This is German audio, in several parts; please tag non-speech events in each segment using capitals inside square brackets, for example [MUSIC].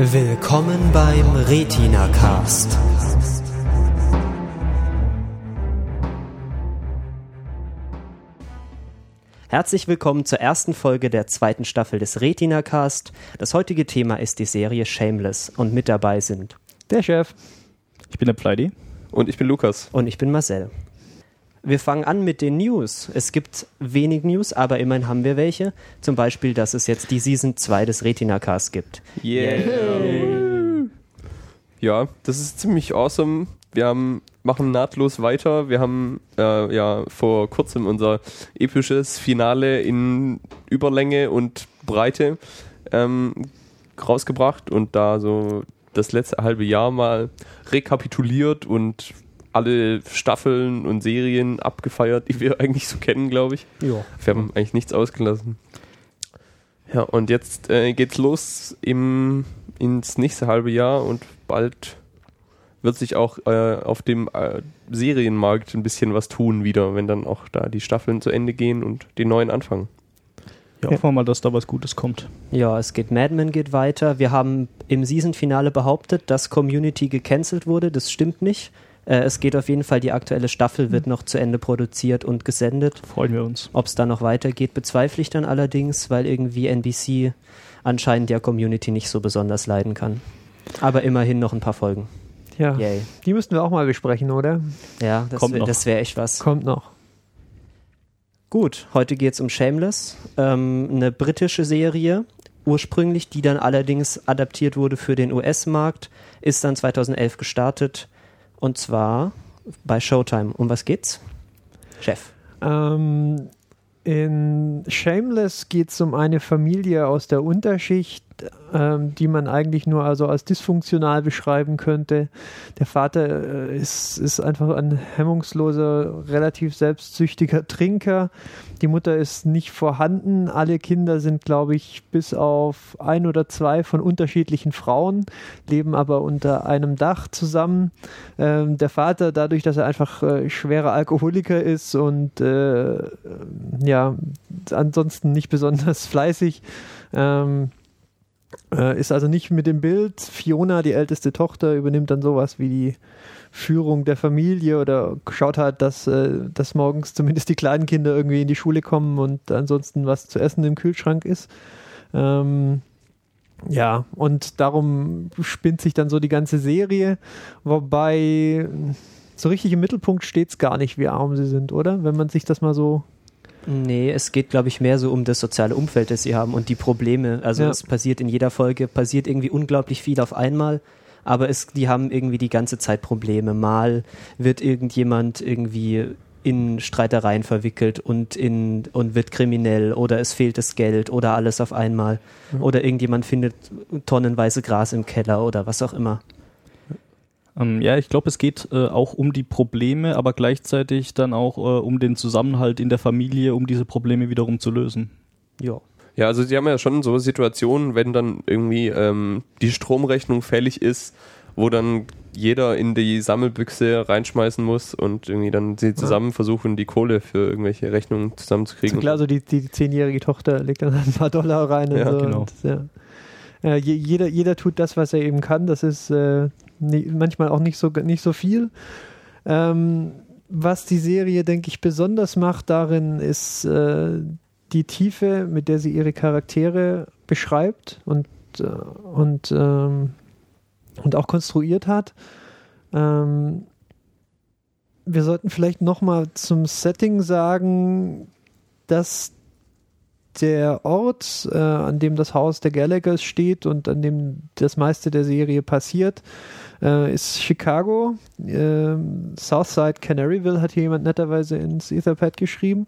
Willkommen beim Retina Cast. Herzlich willkommen zur ersten Folge der zweiten Staffel des Retina Cast. Das heutige Thema ist die Serie Shameless und mit dabei sind Der Chef. Ich bin der Pleidi. Und ich bin Lukas. und ich bin Marcel. Wir fangen an mit den News. Es gibt wenig News, aber immerhin haben wir welche. Zum Beispiel, dass es jetzt die Season 2 des Retina Cast gibt. Yeah. Ja, das ist ziemlich awesome. Wir haben, machen nahtlos weiter. Wir haben äh, ja vor kurzem unser episches Finale in Überlänge und Breite ähm, rausgebracht und da so das letzte halbe Jahr mal rekapituliert und alle Staffeln und Serien abgefeiert, die wir [LAUGHS] eigentlich so kennen, glaube ich. Ja. Wir haben eigentlich nichts ausgelassen. Ja, und jetzt äh, geht's los im, ins nächste halbe Jahr und bald wird sich auch äh, auf dem äh, Serienmarkt ein bisschen was tun wieder, wenn dann auch da die Staffeln zu Ende gehen und die neuen anfangen. Ja, hoffen wir mal, dass da was Gutes kommt. Ja, es geht, Mad Men geht weiter. Wir haben im Season-Finale behauptet, dass Community gecancelt wurde. Das stimmt nicht. Äh, es geht auf jeden Fall, die aktuelle Staffel wird noch zu Ende produziert und gesendet. Freuen wir uns. Ob es da noch weitergeht, bezweifle ich dann allerdings, weil irgendwie NBC anscheinend der Community nicht so besonders leiden kann. Aber immerhin noch ein paar Folgen. Ja. Yay. Die müssten wir auch mal besprechen, oder? Ja, wär- das wäre echt was. Kommt noch. Gut, heute geht es um Shameless, ähm, eine britische Serie, ursprünglich, die dann allerdings adaptiert wurde für den US-Markt, ist dann 2011 gestartet und zwar bei Showtime. Um was geht's? Chef. Ähm, in Shameless geht es um eine Familie aus der Unterschicht, die man eigentlich nur also als dysfunktional beschreiben könnte. Der Vater äh, ist, ist einfach ein hemmungsloser, relativ selbstsüchtiger Trinker. Die Mutter ist nicht vorhanden. Alle Kinder sind, glaube ich, bis auf ein oder zwei von unterschiedlichen Frauen, leben aber unter einem Dach zusammen. Ähm, der Vater, dadurch, dass er einfach äh, schwerer Alkoholiker ist und äh, ja, ansonsten nicht besonders fleißig, ähm, äh, ist also nicht mit dem Bild. Fiona, die älteste Tochter, übernimmt dann sowas wie die Führung der Familie oder schaut halt, dass, äh, dass morgens zumindest die kleinen Kinder irgendwie in die Schule kommen und ansonsten was zu essen im Kühlschrank ist. Ähm, ja, und darum spinnt sich dann so die ganze Serie, wobei so richtig im Mittelpunkt steht es gar nicht, wie arm sie sind, oder? Wenn man sich das mal so. Nee, es geht, glaube ich, mehr so um das soziale Umfeld, das sie haben und die Probleme. Also Ja. es passiert in jeder Folge, passiert irgendwie unglaublich viel auf einmal, aber es, die haben irgendwie die ganze Zeit Probleme. Mal wird irgendjemand irgendwie in Streitereien verwickelt und in und wird kriminell oder es fehlt das Geld oder alles auf einmal oder irgendjemand findet tonnenweise Gras im Keller oder was auch immer. Ähm, ja, ich glaube, es geht äh, auch um die Probleme, aber gleichzeitig dann auch äh, um den Zusammenhalt in der Familie, um diese Probleme wiederum zu lösen. Ja. Ja, also sie haben ja schon so Situationen, wenn dann irgendwie ähm, die Stromrechnung fällig ist, wo dann jeder in die Sammelbüchse reinschmeißen muss und irgendwie dann sie zusammen versuchen, die Kohle für irgendwelche Rechnungen zusammenzukriegen. Klar, so die, die zehnjährige Tochter legt dann [LAUGHS] ein paar Dollar rein und Ja, so. genau. Und, ja. Äh, je, jeder, jeder tut das, was er eben kann. Das ist äh, manchmal auch nicht so, nicht so viel. Ähm, was die Serie, denke ich, besonders macht darin, ist äh, die Tiefe, mit der sie ihre Charaktere beschreibt und, äh, und, ähm, und auch konstruiert hat. Ähm, wir sollten vielleicht nochmal zum Setting sagen, dass der Ort, äh, an dem das Haus der Gallaghers steht und an dem das meiste der Serie passiert, äh, ist Chicago. Ähm, Southside Canaryville hat hier jemand netterweise ins Etherpad geschrieben.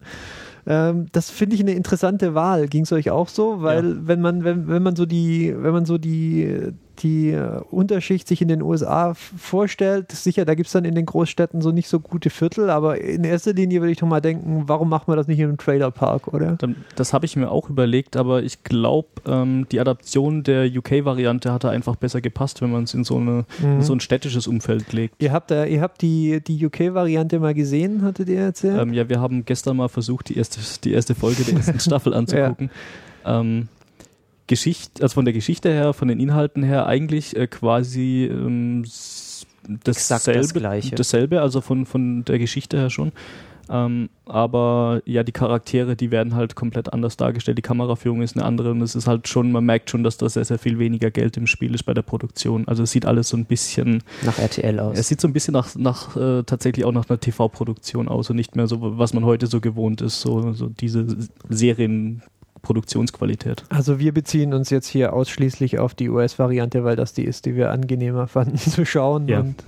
Ähm, das finde ich eine interessante Wahl. Ging es euch auch so? Weil wenn man, wenn, wenn man so die, wenn man so die, die äh, Unterschicht sich in den USA vorstellt, sicher, da gibt es dann in den Großstädten so nicht so gute Viertel, aber in erster Linie würde ich doch mal denken, warum macht man das nicht in einem Trailerpark, oder? Das habe ich mir auch überlegt, aber ich glaube, ähm, die Adaption der UK-Variante hatte einfach besser gepasst, wenn man es in so, eine, in so ein städtisches Umfeld legt. Ihr habt, da, ihr habt die, die UK-Variante mal gesehen, hattet ihr erzählt? Ähm, ja, wir haben gestern mal versucht, die erste, die erste Folge der ersten [LAUGHS] Staffel anzugucken. Ähm, Geschichte, also von der Geschichte her, von den Inhalten her eigentlich äh, quasi ähm, dasselbe, das Gleiche. dasselbe, also von, von der Geschichte her schon. Ähm, aber ja, die Charaktere, die werden halt komplett anders dargestellt. Die Kameraführung ist eine andere und es ist halt schon, man merkt schon, dass da sehr, sehr viel weniger Geld im Spiel ist bei der Produktion. Also es sieht alles so ein bisschen, Nach RTL aus. es sieht so ein bisschen nach, nach äh, tatsächlich auch nach einer TV-Produktion aus und nicht mehr so, was man heute so gewohnt ist, so, so diese Serienproduktionsqualität. Also wir beziehen uns jetzt hier ausschließlich auf die US-Variante, weil das die ist, die wir angenehmer [LAUGHS] fanden zu schauen. Ja. Und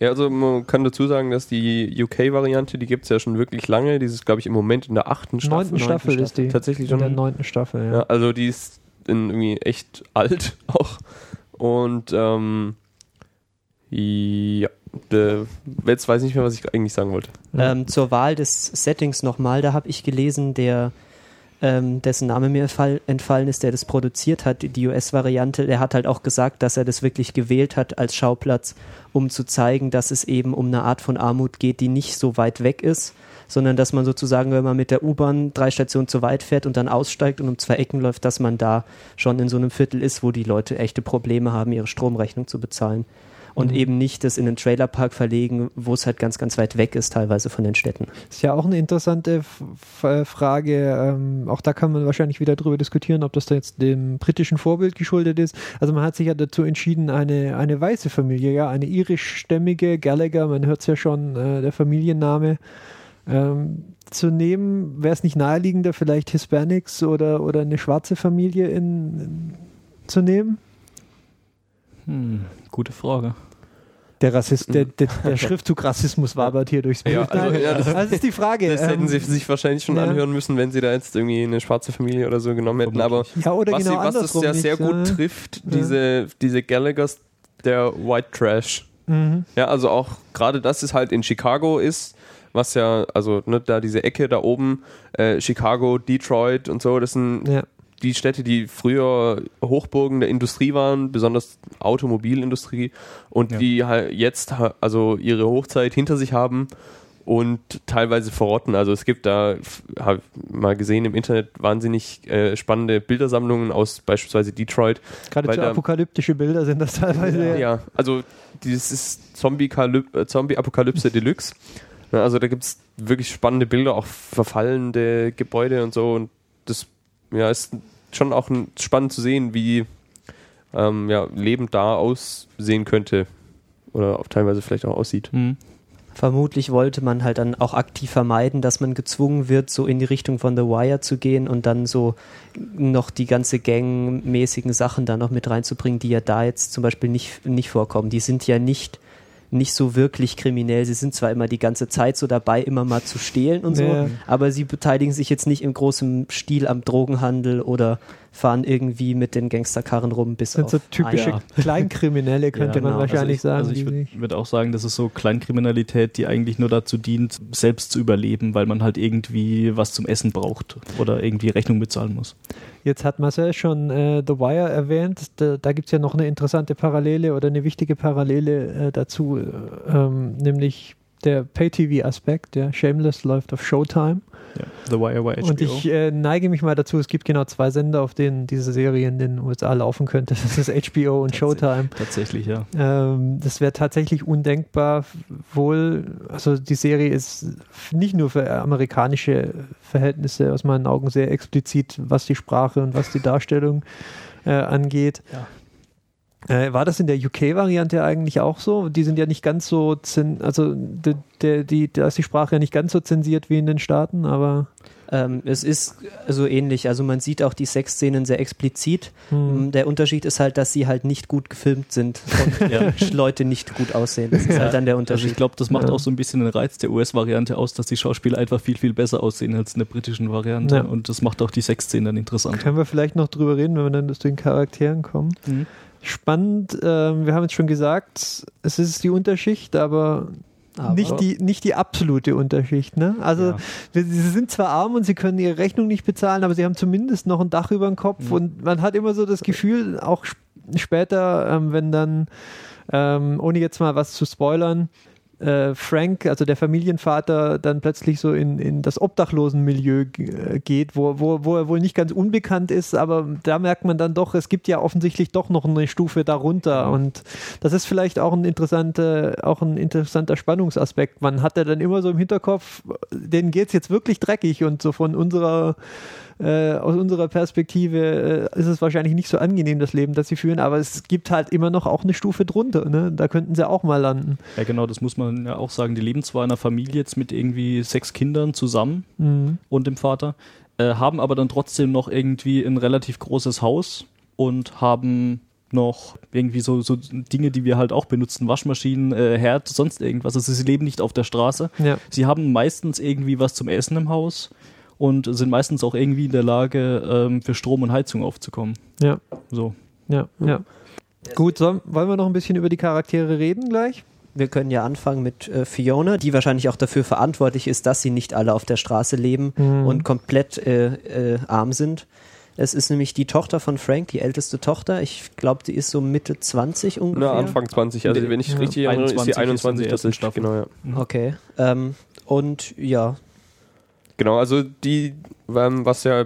Ja, also man kann dazu sagen, dass die UK-Variante, die gibt es ja schon wirklich lange. Die ist, glaube ich, im Moment in der achten Staffel. neunten Staffel ist die. Tatsächlich In schon. der neunten Staffel, ja. Ja, also die ist in irgendwie echt alt [LAUGHS] auch. Und ähm, ja, jetzt weiß ich nicht mehr, was ich eigentlich sagen wollte. Ähm, zur Wahl des Settings nochmal, da habe ich gelesen, der ähm, dessen Name mir entfall, entfallen ist, der das produziert hat, die US-Variante, der hat halt auch gesagt, dass er das wirklich gewählt hat als Schauplatz, um zu zeigen, dass es eben um eine Art von Armut geht, die nicht so weit weg ist, sondern dass man sozusagen, wenn man mit der U-Bahn drei Stationen zu weit fährt und dann aussteigt und um zwei Ecken läuft, dass man da schon in so einem Viertel ist, wo die Leute echte Probleme haben, ihre Stromrechnung zu bezahlen. Und Mhm. eben nicht das in den Trailerpark verlegen, wo es halt ganz, ganz weit weg ist, teilweise von den Städten. Ist ja auch eine interessante F F Frage. Ähm, auch da kann man wahrscheinlich wieder darüber diskutieren, ob das da jetzt dem britischen Vorbild geschuldet ist. Also man hat sich ja dazu entschieden, eine, eine weiße Familie, ja, eine irischstämmige Gallagher, man hört es ja schon, äh, der Familienname, ähm, zu nehmen. Wäre es nicht naheliegender, vielleicht Hispanics oder, oder eine schwarze Familie in, in, zu nehmen? Hm, gute Frage. Der, Rassist, der, der, [LAUGHS] der Schriftzug Rassismus wabert hier durchs Bild. Ja, also, ja, das- das ist die Frage. Das hätten ähm, sie sich wahrscheinlich schon ja. anhören müssen, wenn sie da jetzt irgendwie eine schwarze Familie oder so genommen hätten. Aber ja, oder was, genau sie, was das ja nicht, sehr gut ja. trifft, diese, diese Gallaghers, der White Trash. Mhm. Ja, also auch gerade das ist halt in Chicago ist, was ja, also ne, da diese Ecke da oben, äh, Chicago, Detroit und so, das sind Ja. Die Städte, die früher Hochburgen der Industrie waren, besonders Automobilindustrie und Ja. die halt jetzt also ihre Hochzeit hinter sich haben und teilweise verrotten. Also es gibt da, habe mal gesehen im Internet, wahnsinnig äh, spannende Bildersammlungen aus beispielsweise Detroit. Gerade da- apokalyptische Bilder sind das teilweise. Ja, also dieses ist äh, Zombie-Apokalypse Deluxe. Ja, also da gibt es wirklich spannende Bilder, auch verfallende Gebäude und so. Und das ja, ist schon auch spannend zu sehen, wie ähm, ja, Leben da aussehen könnte. Oder auch teilweise vielleicht auch aussieht. Hm. Vermutlich wollte man halt dann auch aktiv vermeiden, dass man gezwungen wird, so in die Richtung von The Wire zu gehen und dann so noch die ganze gangmäßigen Sachen da noch mit reinzubringen, die ja da jetzt zum Beispiel nicht, nicht vorkommen. Die sind ja nicht, nicht so wirklich kriminell. Sie sind zwar immer die ganze Zeit so dabei, immer mal zu stehlen und so, Ja. aber sie beteiligen sich jetzt nicht im großen Stil am Drogenhandel oder fahren irgendwie mit den Gangsterkarren rum bis sind auf so typische ja. Kleinkriminelle, [LAUGHS] könnte Ja, man genau. wahrscheinlich also ich, sagen. Also ich würde würd auch sagen, das ist so Kleinkriminalität, die eigentlich nur dazu dient, selbst zu überleben, weil man halt irgendwie was zum Essen braucht oder irgendwie Rechnung bezahlen muss. Jetzt hat Marcel schon äh, The Wire erwähnt. Da, da gibt es ja noch eine interessante Parallele oder eine wichtige Parallele äh, dazu, äh, ähm, nämlich der Pay-TV-Aspekt. Ja. Shameless läuft auf Showtime. Ja. The Wire war HBO. Und ich äh, neige mich mal dazu, es gibt genau zwei Sender, auf denen diese Serie in den USA laufen könnte. [LAUGHS] Das ist HBO und Showtime. Tatsächlich, ja. Ähm, das wäre tatsächlich undenkbar. Wohl, also die Serie ist nicht nur für amerikanische Verhältnisse aus meinen Augen sehr explizit, was die Sprache und was die Darstellung äh, angeht. Äh, war das in der UK-Variante eigentlich auch so? Die sind ja nicht ganz so, zen also de, de, die, da ist die Sprache ja nicht ganz so zensiert wie in den Staaten, aber Ähm, es ist so ähnlich. Also man sieht auch die Sexszenen sehr explizit. hm. Mm, Der Unterschied ist halt, dass sie halt nicht gut gefilmt sind und [LAUGHS] Ja. Leute nicht gut aussehen. Das ist halt dann der Also Unterschied. ich glaube, das macht Ja. auch so ein bisschen den Reiz der US-Variante aus, dass die Schauspieler einfach viel, viel besser aussehen als in der britischen Variante. Ja. Und das macht auch die Sexszenen dann interessant. Können wir vielleicht noch drüber reden, wenn wir dann zu den Charakteren kommen. Mhm. Spannend, ähm, wir haben jetzt schon gesagt, es ist die Unterschicht, aber, Aber- nicht, die, nicht die absolute Unterschicht. Ne? Also Ja. wir, sie sind zwar arm und sie können ihre Rechnung nicht bezahlen, aber sie haben zumindest noch ein Dach über dem Kopf Mhm. und man hat immer so das Gefühl, auch sp später, ähm, wenn dann, ähm, ohne jetzt mal was zu spoilern, äh, Frank, also der Familienvater, dann plötzlich so in, in das Obdachlosenmilieu äh, geht, wo, wo, wo er wohl nicht ganz unbekannt ist, aber da merkt man dann doch, es gibt ja offensichtlich doch noch eine Stufe darunter und das ist vielleicht auch ein interessanter, auch ein interessanter Spannungsaspekt. Man hat ja dann immer so im Hinterkopf, denen geht es jetzt wirklich dreckig und so von unserer äh, aus unserer Perspektive äh, ist es wahrscheinlich nicht so angenehm, das Leben, das sie führen, aber es gibt halt immer noch auch eine Stufe drunter. Ne? Da könnten sie auch mal landen. Ja, genau, das muss man ja auch sagen. Die leben zwar in einer Familie jetzt mit irgendwie sechs Kindern zusammen Mhm. und dem Vater, äh, haben aber dann trotzdem noch irgendwie ein relativ großes Haus und haben noch irgendwie so, so Dinge, die wir halt auch benutzen, Waschmaschinen, äh, Herd, sonst irgendwas. Also sie leben nicht auf der Straße. Ja. Sie haben meistens irgendwie was zum Essen im Haus und sind meistens auch irgendwie in der Lage, ähm, für Strom und Heizung aufzukommen. Ja. So. Ja, ja. Gut, so, wollen wir noch ein bisschen über die Charaktere reden gleich? Wir können ja anfangen mit äh, Fiona, die wahrscheinlich auch dafür verantwortlich ist, dass sie nicht alle auf der Straße leben Mhm. und komplett äh, äh, arm sind. Es ist nämlich die Tochter von Frank, die älteste Tochter. Ich glaube, die ist so Mitte 20 ungefähr. Na, Anfang 20. Also, wenn ich Ja. richtig erinnere, ist die 21 ist in 21 der ersten tatsächlich. Staffel. Genau, ja. Okay. Ähm, und ja, Genau, also die, ähm, was ja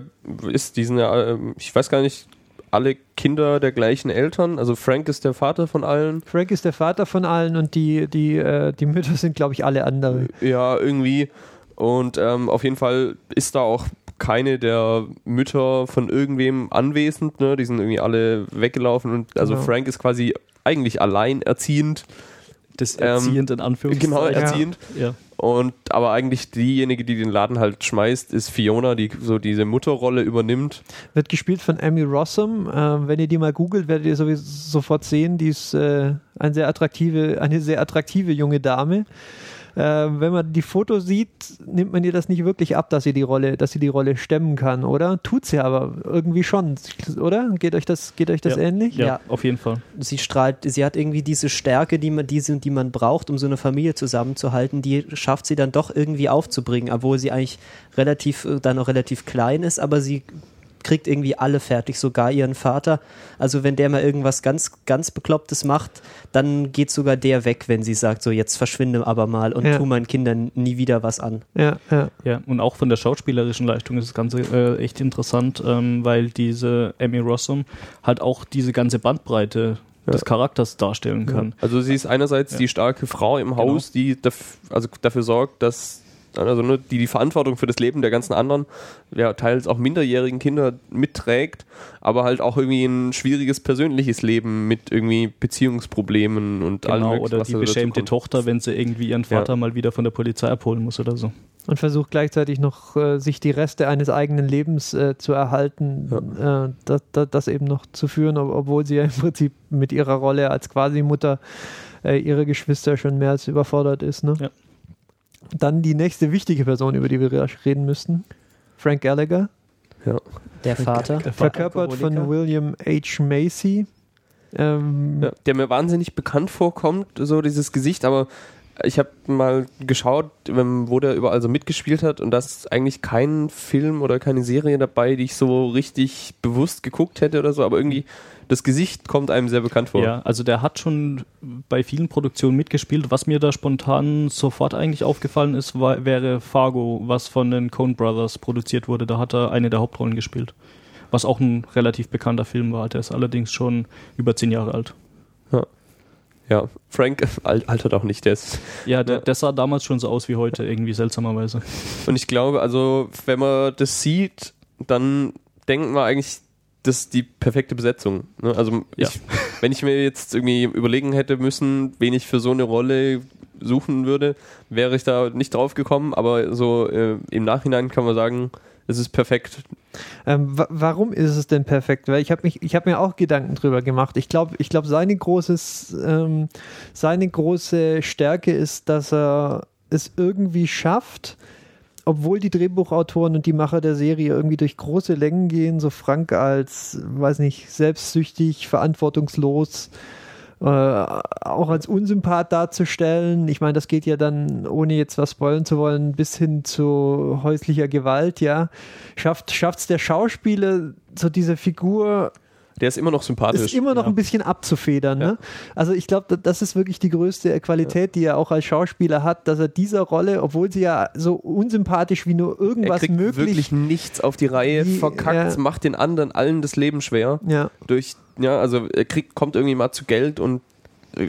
ist, die sind ja, ähm, ich weiß gar nicht, alle Kinder der gleichen Eltern. Also Frank ist der Vater von allen. Frank ist der Vater von allen und die, die, äh, die Mütter sind, glaube ich, alle andere. Ja, irgendwie. Und ähm, auf jeden Fall ist da auch keine der Mütter von irgendwem anwesend. Ne? Die sind irgendwie alle weggelaufen. Und also Genau. Frank ist quasi eigentlich alleinerziehend. Das Ähm, erziehend in Anführungszeichen. Genau, Ja. erziehend. Ja. Und aber eigentlich diejenige, die den Laden halt schmeißt, ist Fiona, die so diese Mutterrolle übernimmt. Wird gespielt von Amy Rossum. Äh, wenn ihr die mal googelt, werdet ihr sowieso sofort sehen. Die ist äh, eine, sehr attraktive, eine sehr attraktive junge Dame. Äh, wenn man die Fotos sieht, nimmt man ihr das nicht wirklich ab, dass sie die Rolle, dass sie die Rolle stemmen kann, oder? Tut sie aber irgendwie schon, oder? Geht euch das, geht euch das Ja. ähnlich? Ja, Ja. auf jeden Fall. sie strahlt, sie hat irgendwie diese Stärke, die man, diese, die man braucht, um so eine Familie zusammenzuhalten, die schafft sie dann doch irgendwie aufzubringen, obwohl sie eigentlich relativ, äh, dann noch relativ klein ist, aber sie kriegt irgendwie alle fertig, sogar ihren Vater. Also wenn der mal irgendwas ganz, ganz Beklopptes macht, dann geht sogar der weg, wenn sie sagt, so jetzt verschwinde aber mal und Ja. tu meinen Kindern nie wieder was an. Ja, ja. Ja, und auch von der schauspielerischen Leistung ist das Ganze äh, echt interessant, ähm, weil diese Amy Rossum halt auch diese ganze Bandbreite des Charakters darstellen kann. Also sie ist einerseits Ja. die starke Frau im Haus, die daf also dafür sorgt, dass also ne, die die Verantwortung für das Leben der ganzen anderen, ja teils auch minderjährigen Kinder mitträgt, aber halt auch irgendwie ein schwieriges persönliches Leben mit irgendwie Beziehungsproblemen und allem Genau, oder was die beschämte. Tochter, wenn sie irgendwie ihren Vater Ja. mal wieder von der Polizei abholen muss oder so. und versucht gleichzeitig noch äh, sich die Reste eines eigenen Lebens äh, zu erhalten, äh, das, das, das eben noch zu führen, ob, obwohl sie ja im Prinzip mit ihrer Rolle als Quasi-Mutter äh, ihre Geschwister schon mehr als überfordert ist. Ne? Ja. Dann die nächste wichtige Person, über die wir reden müssten. Frank Gallagher, Der Vater. verkörpert von. William H. Macy. Ähm, Ja, der mir wahnsinnig bekannt vorkommt, so dieses Gesicht, aber ich habe mal geschaut, wo der überall so mitgespielt hat und da ist eigentlich kein Film oder keine Serie dabei, die ich so richtig bewusst geguckt hätte oder so, aber irgendwie das Gesicht kommt einem sehr bekannt vor. Ja, also der hat schon bei vielen Produktionen mitgespielt. Was mir da spontan sofort eigentlich aufgefallen ist, war, wäre Fargo, was von den Coen Brothers produziert wurde. Da hat er eine der Hauptrollen gespielt. Was auch ein relativ bekannter Film war. Der ist allerdings schon über zehn Jahre alt. Ja, Frank al- altert auch nicht, der ist Ja, der, Ja. der sah damals schon so aus wie heute, irgendwie seltsamerweise. Und ich glaube, also, wenn man das sieht, dann denkt man eigentlich, das ist die perfekte Besetzung. Ne? Also, Ja. ich, wenn ich mir jetzt irgendwie überlegen hätte müssen, wen ich für so eine Rolle suchen würde, wäre ich da nicht drauf gekommen. Aber so äh, im Nachhinein kann man sagen, es ist perfekt. Ähm, wa warum ist es denn perfekt? Weil ich habe mich, ich habe mir auch Gedanken drüber gemacht. Ich glaube, ich glaube, seine großes, ähm, seine große Stärke ist, dass er es irgendwie schafft, obwohl die Drehbuchautoren und die Macher der Serie irgendwie durch große Längen gehen, so Frank als, weiß nicht, selbstsüchtig, verantwortungslos, äh, auch als Unsympath darzustellen. Ich meine, das geht ja dann, ohne jetzt was spoilen zu wollen, bis hin zu häuslicher Gewalt, ja. Schafft es der Schauspieler, so diese Figur Der ist immer noch sympathisch. ist immer noch ja. ein bisschen abzufedern. Ne? Also ich glaube, das ist wirklich die größte Qualität, die er auch als Schauspieler hat, dass er dieser Rolle, obwohl sie ja so unsympathisch wie nur er irgendwas kriegt möglich wirklich nichts auf die Reihe, Wie- verkackt, macht den anderen allen das Leben schwer. ja, Durch, ja, also er kriegt, kommt irgendwie mal zu Geld und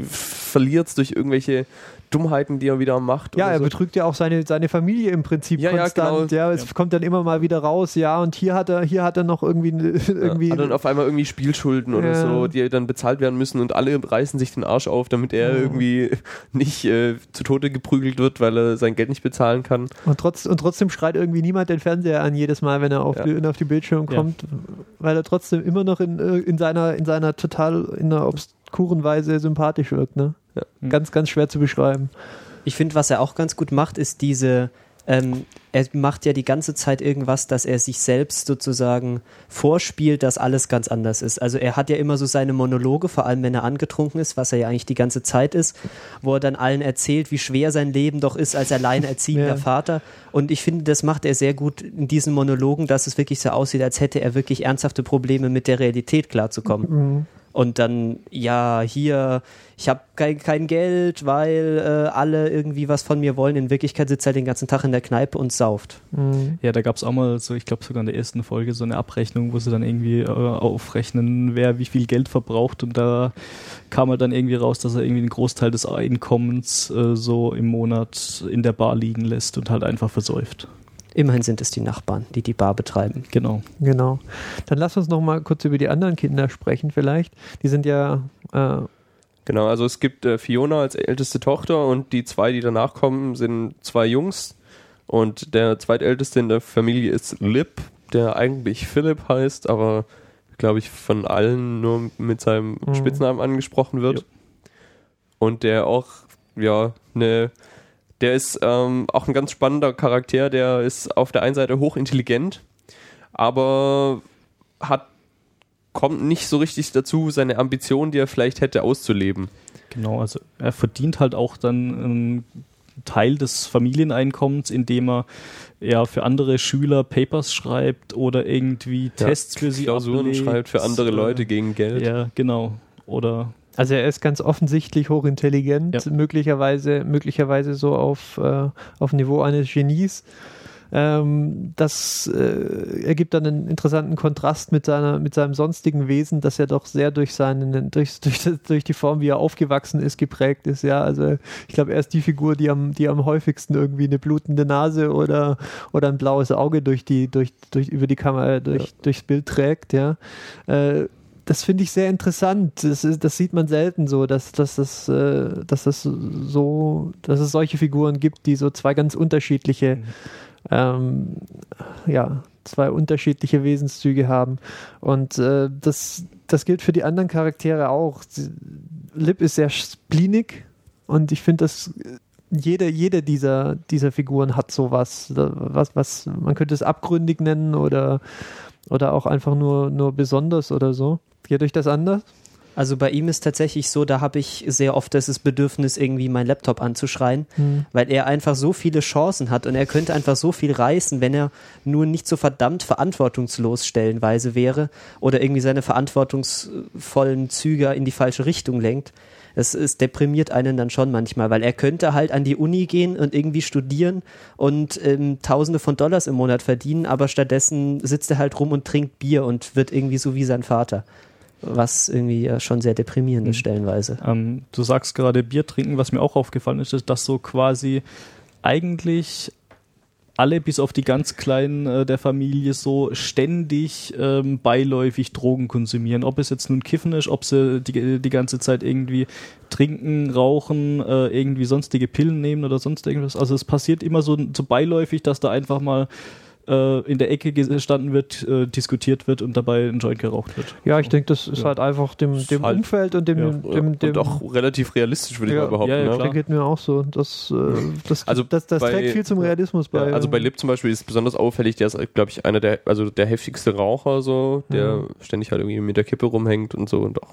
verliert es durch irgendwelche Dummheiten, die er wieder macht. ja, oder er so. betrügt ja auch seine, seine Familie im Prinzip Ja, ja, konstant. genau. Ja, es kommt dann immer mal wieder raus, ja, und hier hat er, hier hat er noch irgendwie, ne- [LAUGHS] irgendwie Ja, hat dann auf einmal irgendwie Spielschulden oder Ja. so, die dann bezahlt werden müssen und alle reißen sich den Arsch auf, damit er Ja. irgendwie [LAUGHS] nicht äh, zu Tode geprügelt wird, weil er sein Geld nicht bezahlen kann. Und, trotz, und trotzdem schreit irgendwie niemand den Fernseher an jedes Mal, wenn er auf, Ja. die, auf die Bildschirme Ja. kommt, weil er trotzdem immer noch in, äh, in, seiner, in seiner total, in einer obskuren Weise sympathisch wirkt. Ne? Ja. Ganz, ganz schwer zu beschreiben. Ich finde, was er auch ganz gut macht, ist diese, ähm, er macht ja die ganze Zeit irgendwas, dass er sich selbst sozusagen vorspielt, dass alles ganz anders ist. Also er hat ja immer so seine Monologe, vor allem wenn er angetrunken ist, was er ja eigentlich die ganze Zeit ist, wo er dann allen erzählt, wie schwer sein Leben doch ist als alleinerziehender [LAUGHS] Ja. Vater. Und ich finde, das macht er sehr gut in diesen Monologen, dass es wirklich so aussieht, als hätte er wirklich ernsthafte Probleme mit der Realität klarzukommen. Mhm. Und dann, ja, hier, ich habe kein, kein Geld, weil äh, alle irgendwie was von mir wollen. In Wirklichkeit sitzt er den ganzen Tag in der Kneipe und sauft. Mhm. Ja, da gab es auch mal so, ich glaube sogar in der ersten Folge so eine Abrechnung, wo sie dann irgendwie äh, aufrechnen, wer wie viel Geld verbraucht und da kam halt dann irgendwie raus, dass er irgendwie einen Großteil des Einkommens äh, so im Monat in der Bar liegen lässt und halt einfach versäuft. Immerhin sind es die Nachbarn, die die Bar betreiben. Genau. Genau. Dann lass uns noch mal kurz über die anderen Kinder sprechen vielleicht. Die sind ja, äh, Genau, also es gibt äh, Fiona als älteste Tochter und die zwei, die danach kommen, sind zwei Jungs. Und der zweitälteste in der Familie ist Lip, der eigentlich Philipp heißt, aber glaube ich von allen nur mit seinem Mhm. Spitznamen angesprochen wird. Jo. Und der auch, ja, ne, der ist ähm, auch ein ganz spannender Charakter, der ist auf der einen Seite hochintelligent, aber hat kommt nicht so richtig dazu, seine Ambitionen, die er vielleicht hätte, auszuleben. Genau, also er verdient halt auch dann einen Teil des Familieneinkommens, indem er ja für andere Schüler Papers schreibt oder irgendwie Tests für sie Klausuren ablegt. schreibt für andere Äh, Leute gegen Geld. Ja, genau. Oder also er ist ganz offensichtlich hochintelligent, Ja. möglicherweise, möglicherweise so auf, äh, auf Niveau eines Genies. Ähm, das äh, ergibt dann einen interessanten Kontrast mit, seiner, mit seinem sonstigen Wesen, das ja doch sehr durch, seinen, durch, [LAUGHS] durch, durch die Form, wie er aufgewachsen ist, geprägt ist. Ja, also ich glaube, er ist die Figur, die am, die am häufigsten irgendwie eine blutende Nase oder, oder ein blaues Auge durch die, durch, durch, über die Kamera, durch, durchs Bild trägt. Ja. Äh, das finde ich sehr interessant. Das, ist, das sieht man selten so, dass, dass, das, äh, dass, das so, dass es solche Figuren gibt, die so zwei ganz unterschiedliche, Mhm. ähm, ja, zwei unterschiedliche Wesenszüge haben. Und äh, das, das gilt für die anderen Charaktere auch. Lip ist sehr spleenig und ich finde, dass jede, jede dieser, dieser Figuren hat sowas, was, was, man könnte es abgründig nennen oder, oder auch einfach nur, nur besonders oder so. Geht euch das anders? Also bei ihm ist tatsächlich so, da habe ich sehr oft das Bedürfnis, irgendwie meinen Laptop anzuschreien, weil er einfach so viele Chancen hat und er könnte einfach so viel reißen, wenn er nur nicht so verdammt verantwortungslos stellenweise wäre oder irgendwie seine verantwortungsvollen Züge in die falsche Richtung lenkt. Das ist, deprimiert einen dann schon manchmal, weil er könnte halt an die Uni gehen und irgendwie studieren und ähm, Tausende von Dollars im Monat verdienen, aber stattdessen sitzt er halt rum und trinkt Bier und wird irgendwie so wie sein Vater. Was irgendwie äh, schon sehr deprimierend ist, Mhm. stellenweise. Ähm, du sagst gerade Bier trinken, was mir auch aufgefallen ist, ist, dass so quasi eigentlich alle bis auf die ganz Kleinen äh, der Familie so ständig ähm, beiläufig Drogen konsumieren. Ob es jetzt nun Kiffen ist, ob sie die, die ganze Zeit irgendwie trinken, rauchen, äh, irgendwie sonstige Pillen nehmen oder sonst irgendwas. Also es passiert immer so, so beiläufig, dass da einfach mal äh, in der Ecke gestanden wird, äh, diskutiert wird und dabei ein Joint geraucht wird. Ja, ich denke, das ist Ja. halt einfach dem, Ist dem halt- Umfeld und dem, Ja. dem, dem, und auch relativ realistisch, würde Ja. ich mal behaupten. Ja, ja, ne? klar. Der geht mir auch so. Das, äh, das, Also das, das bei- trägt viel zum Realismus Ja, bei. also bei Lip zum Beispiel ist besonders auffällig, der ist, glaube ich, einer der, also der heftigste Raucher, so, der Mhm. ständig halt irgendwie mit der Kippe rumhängt und so und auch.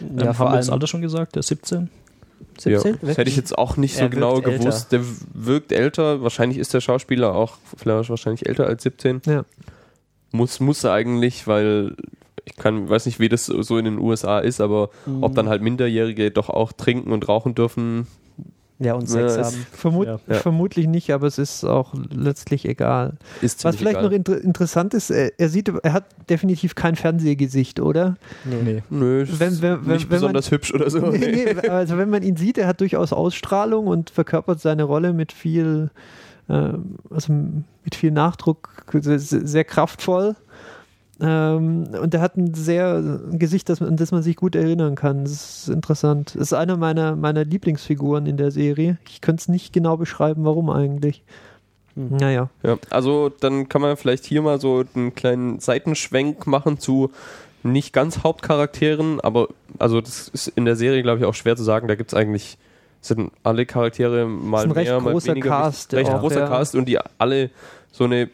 Ähm, haben wir das Alter schon gesagt, der 17? 17? Ja, das hätte ich jetzt auch nicht so Er genau wirkt älter. gewusst. Der wirkt älter, wahrscheinlich ist der Schauspieler auch vielleicht wahrscheinlich älter als 17. Ja. Muss, muss er eigentlich, weil ich kann, weiß nicht, wie das so in den USA ist, aber Mhm. ob dann halt Minderjährige doch auch trinken und rauchen dürfen. Ja, und Sex Ja, haben. Vermut Ja. Vermutlich nicht, aber es ist auch letztlich egal. Ist Was vielleicht egal. noch inter interessant ist, er, er sieht, er hat definitiv kein Fernsehgesicht, oder? Nee. Nee. Nö, ist Wenn- wenn- wenn- nicht wenn man- besonders hübsch oder so. [LAUGHS] Nee, nee, [LAUGHS] also wenn man ihn sieht, er hat durchaus Ausstrahlung und verkörpert seine Rolle mit viel, ähm, also mit viel Nachdruck, sehr, sehr kraftvoll. Ähm, und er hat ein sehr ein Gesicht, das, an das man sich gut erinnern kann. Das ist interessant. Das ist einer meiner, meiner Lieblingsfiguren in der Serie. Ich könnte es nicht genau beschreiben, warum eigentlich. Hm. Naja. Ja, also dann kann man vielleicht hier mal so einen kleinen Seitenschwenk machen zu nicht ganz Hauptcharakteren, aber also das ist in der Serie, glaube ich, auch schwer zu sagen. Da gibt es eigentlich, sind alle Charaktere mal Ist ein recht mehr, mal großer weniger. Cast recht auch, großer ja. Cast und die alle so eine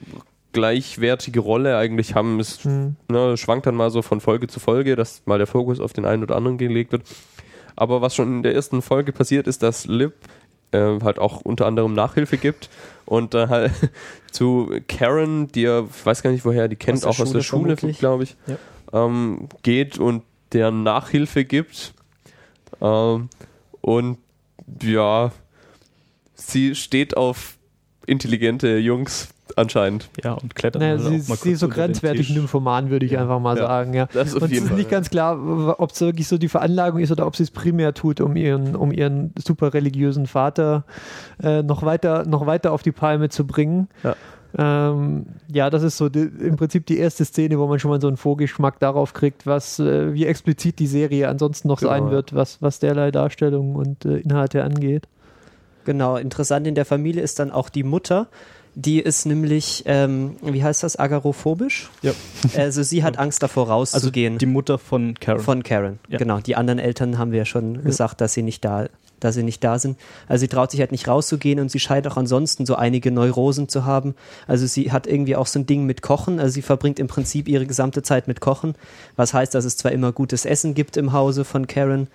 gleichwertige Rolle eigentlich haben. Es Hm. ne, schwankt dann mal so von Folge zu Folge, dass mal der Fokus auf den einen oder anderen gelegt wird. Aber was schon in der ersten Folge passiert ist, dass Lip äh, halt auch unter anderem Nachhilfe gibt und äh, halt [LAUGHS] zu Karen, die er, ich weiß gar nicht woher, die kennt der auch aus der Schule glaube ich, ähm, geht und der Nachhilfe gibt. Ähm, und ja, sie steht auf intelligente Jungs anscheinend. Ja, und klettern Naja, halt sie, auch mal sie kurz ist so grenzwertig nymphoman, würde ich Ja. einfach mal Ja. sagen. Ja. Das auf Und es ist Fall. nicht ganz klar, ob es wirklich so die Veranlagung ist oder ob sie es primär tut, um ihren, um ihren super religiösen Vater äh, noch, weiter, noch weiter auf die Palme zu bringen. Ja. Ähm, ja, das ist so die, im Prinzip die erste Szene, wo man schon mal so einen Vorgeschmack darauf kriegt, was, äh, wie explizit die Serie ansonsten noch Genau, sein wird, was, was derlei Darstellung und äh, Inhalte angeht. Genau, interessant in der Familie ist dann auch die Mutter. Die ist nämlich, ähm, wie heißt das, agarophobisch? Ja. Also sie hat Angst davor Also rauszugehen. die Mutter von Karen. von Karen. Ja. Genau. Die anderen Eltern haben wir ja schon gesagt, dass sie nicht da, dass sie nicht da sind. Also sie traut sich halt nicht rauszugehen und sie scheint auch ansonsten so einige Neurosen zu haben. Also sie hat irgendwie auch so ein Ding mit Kochen. Also sie verbringt im Prinzip ihre gesamte Zeit mit Kochen. Was heißt, dass es zwar immer gutes Essen gibt im Hause von Karen,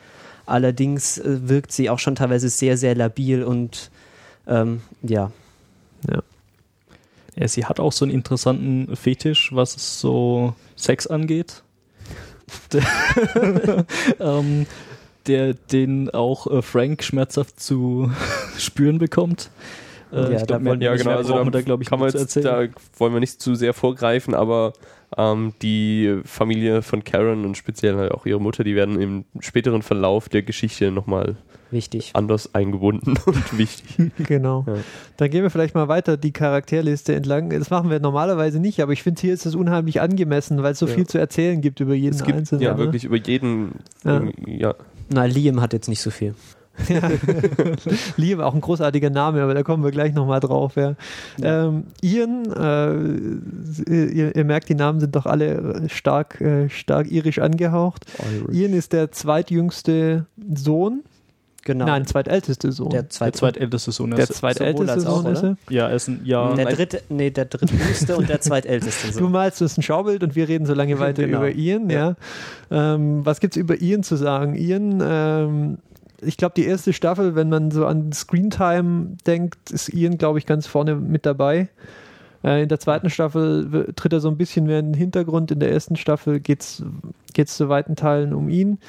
allerdings äh, wirkt sie auch schon teilweise sehr, sehr labil und ähm, ja. Ja, sie hat auch so einen interessanten Fetisch, was so Sex angeht. Der, [LAUGHS] ähm, der den auch äh, Frank schmerzhaft zu [LAUGHS] spüren bekommt. Äh, Ja, ich glaub, wollen- Ja, genau. Also da, da glaube ich, kann man jetzt, da wollen wir nicht zu sehr vorgreifen, aber ähm, die Familie von Karen und speziell halt auch ihre Mutter, die werden im späteren Verlauf der Geschichte nochmal Wichtig. anders eingebunden [LAUGHS] und wichtig. [LAUGHS] Genau. Ja. Dann gehen wir vielleicht mal weiter die Charakterliste entlang. Das machen wir normalerweise nicht, aber ich finde, hier ist es unheimlich angemessen, weil es so Ja. viel zu erzählen gibt über jeden Es gibt Einzelnen. ja ne? wirklich über jeden, Ja. ja. Na, Liam hat jetzt nicht so viel. [LAUGHS] Liam, auch ein großartiger Name, aber da kommen wir gleich nochmal drauf. Ja. Ähm, Ian, äh, ihr, ihr merkt, die Namen sind doch alle stark, äh, stark irisch angehaucht. Ian ist der zweitjüngste Sohn, Genau. nein, zweitälteste Sohn. der Der zweite. zweitälteste Sohn. Der zweitälteste Sohn ist oder? er. Ja, er ist ein, ja, der dritte, nee, der drittjüngste und der [LAUGHS] zweitälteste. Du So. malst das ist ein Schaubild und wir reden so lange weiter Genau. über Ian. Ja. Ähm, was gibt es über Ian zu sagen? Ian, ähm, ich glaube, die erste Staffel, wenn man so an Screentime denkt, ist Ian, glaube ich, ganz vorne mit dabei. Äh, in der zweiten Staffel tritt er so ein bisschen mehr in den Hintergrund. In der ersten Staffel geht es zu weiten Teilen um ihn.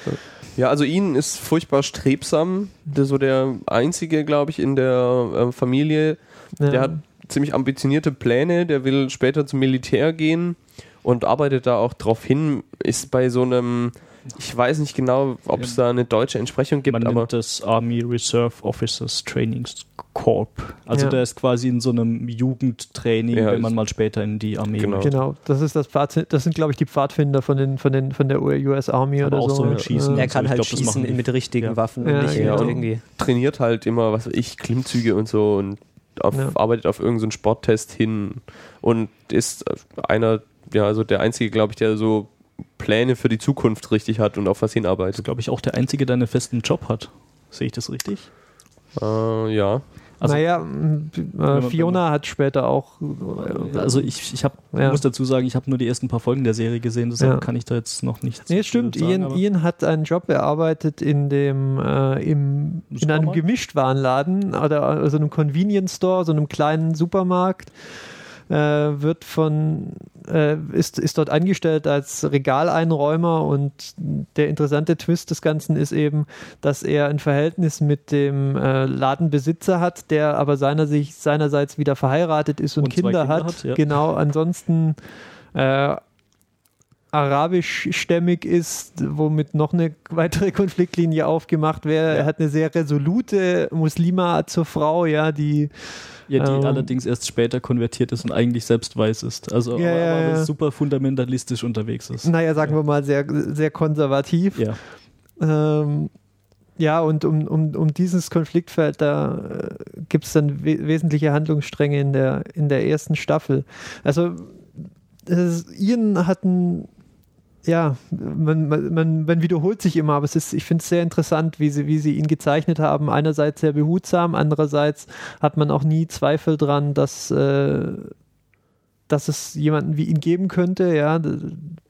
Ja, also ihn ist furchtbar strebsam. Der so der einzige, glaube ich, in der äh, Familie. Der Ja. hat ziemlich ambitionierte Pläne. Der will später zum Militär gehen und arbeitet da auch drauf hin. Ist bei so einem, ich weiß nicht genau, ob es da eine deutsche Entsprechung gibt, man aber nennt das Army Reserve Officers Training Corp. Also Ja. der ist quasi in so einem Jugendtraining, Ja, wenn man mal später in die Armee Genau. möchte. Genau, das ist das Pfad, das sind, glaube ich, die Pfadfinder von, den, von, den, von der US Army Aber oder auch so mit Ja. Schießen. Er so. kann Ich halt glaub, schießen mit richtigen Ja. Waffen Ja, und nicht genau. irgendwie. trainiert halt immer, was weiß ich, Klimmzüge und so und auf, Ja. arbeitet auf irgendeinen Sporttest hin und ist einer, ja, also der einzige, glaube ich, der so Pläne für die Zukunft richtig hat und auf was Das hinarbeitet. ist, glaube ich, auch der Einzige, der einen festen Job hat. Sehe ich das richtig? Äh, ja. Also- naja, äh, Fiona hat später auch. äh, Also ich, ich hab, Ja. muss dazu sagen, ich habe nur die ersten paar Folgen der Serie gesehen, deshalb Ja. kann ich da jetzt noch nichts Nee, stimmt. sagen, Ian, Ian hat einen Job erarbeitet in dem äh, im, in einem? Gemischtwarenladen oder also einem Convenience Store, so einem kleinen Supermarkt. Äh, wird von äh, ist, ist dort angestellt als Regaleinräumer und der interessante Twist des Ganzen ist eben, dass er ein Verhältnis mit dem äh, Ladenbesitzer hat, der aber seiner sich, seinerseits wieder verheiratet ist und, Und Kinder, Kinder hat. hat, ja. Genau, ansonsten äh, arabischstämmig ist, womit noch eine weitere [LAUGHS] Konfliktlinie aufgemacht wäre. Er hat eine sehr resolute Muslima zur Frau, ja, die Ja, die Ähm. allerdings erst später konvertiert ist und eigentlich selbst weiß ist. Also Ja, aber, ja, aber ja. super fundamentalistisch unterwegs ist. naja, sagen wir mal, sehr, sehr konservativ. Ja. Ähm, ja, und um, um, um dieses Konfliktfeld, da äh, gibt es dann we wesentliche Handlungsstränge in der, in der ersten Staffel. Also, Ian hat ein, ja, man, man, man, wiederholt sich immer, aber es ist, ich finde es sehr interessant, wie sie, wie sie ihn gezeichnet haben. Einerseits sehr behutsam, andererseits hat man auch nie Zweifel dran, dass, äh, dass es jemanden wie ihn geben könnte, ja.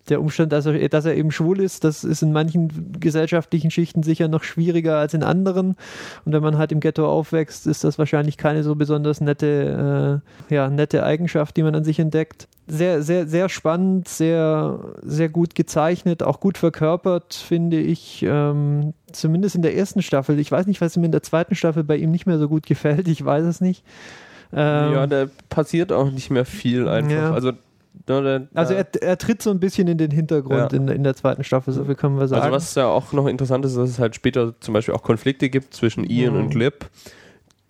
Der Umstand, dass er, dass er eben schwul ist, das ist in manchen gesellschaftlichen Schichten sicher noch schwieriger als in anderen. Und wenn man halt im Ghetto aufwächst, ist das wahrscheinlich keine so besonders nette, äh, ja, nette Eigenschaft, die man an sich entdeckt. Sehr, sehr, sehr spannend, sehr, sehr gut gezeichnet, auch gut verkörpert, finde ich. Ähm, zumindest in der ersten Staffel. Ich weiß nicht, was mir in der zweiten Staffel bei ihm nicht mehr so gut gefällt. Ich weiß es nicht. Ähm, ja, da passiert auch nicht mehr viel einfach. Ja. Also, da, da, also er, er tritt so ein bisschen in den Hintergrund Ja. in, in der zweiten Staffel, so viel können wir sagen. Also was ja auch noch interessant ist, dass es halt später zum Beispiel auch Konflikte gibt zwischen Ian Mhm. und Lip,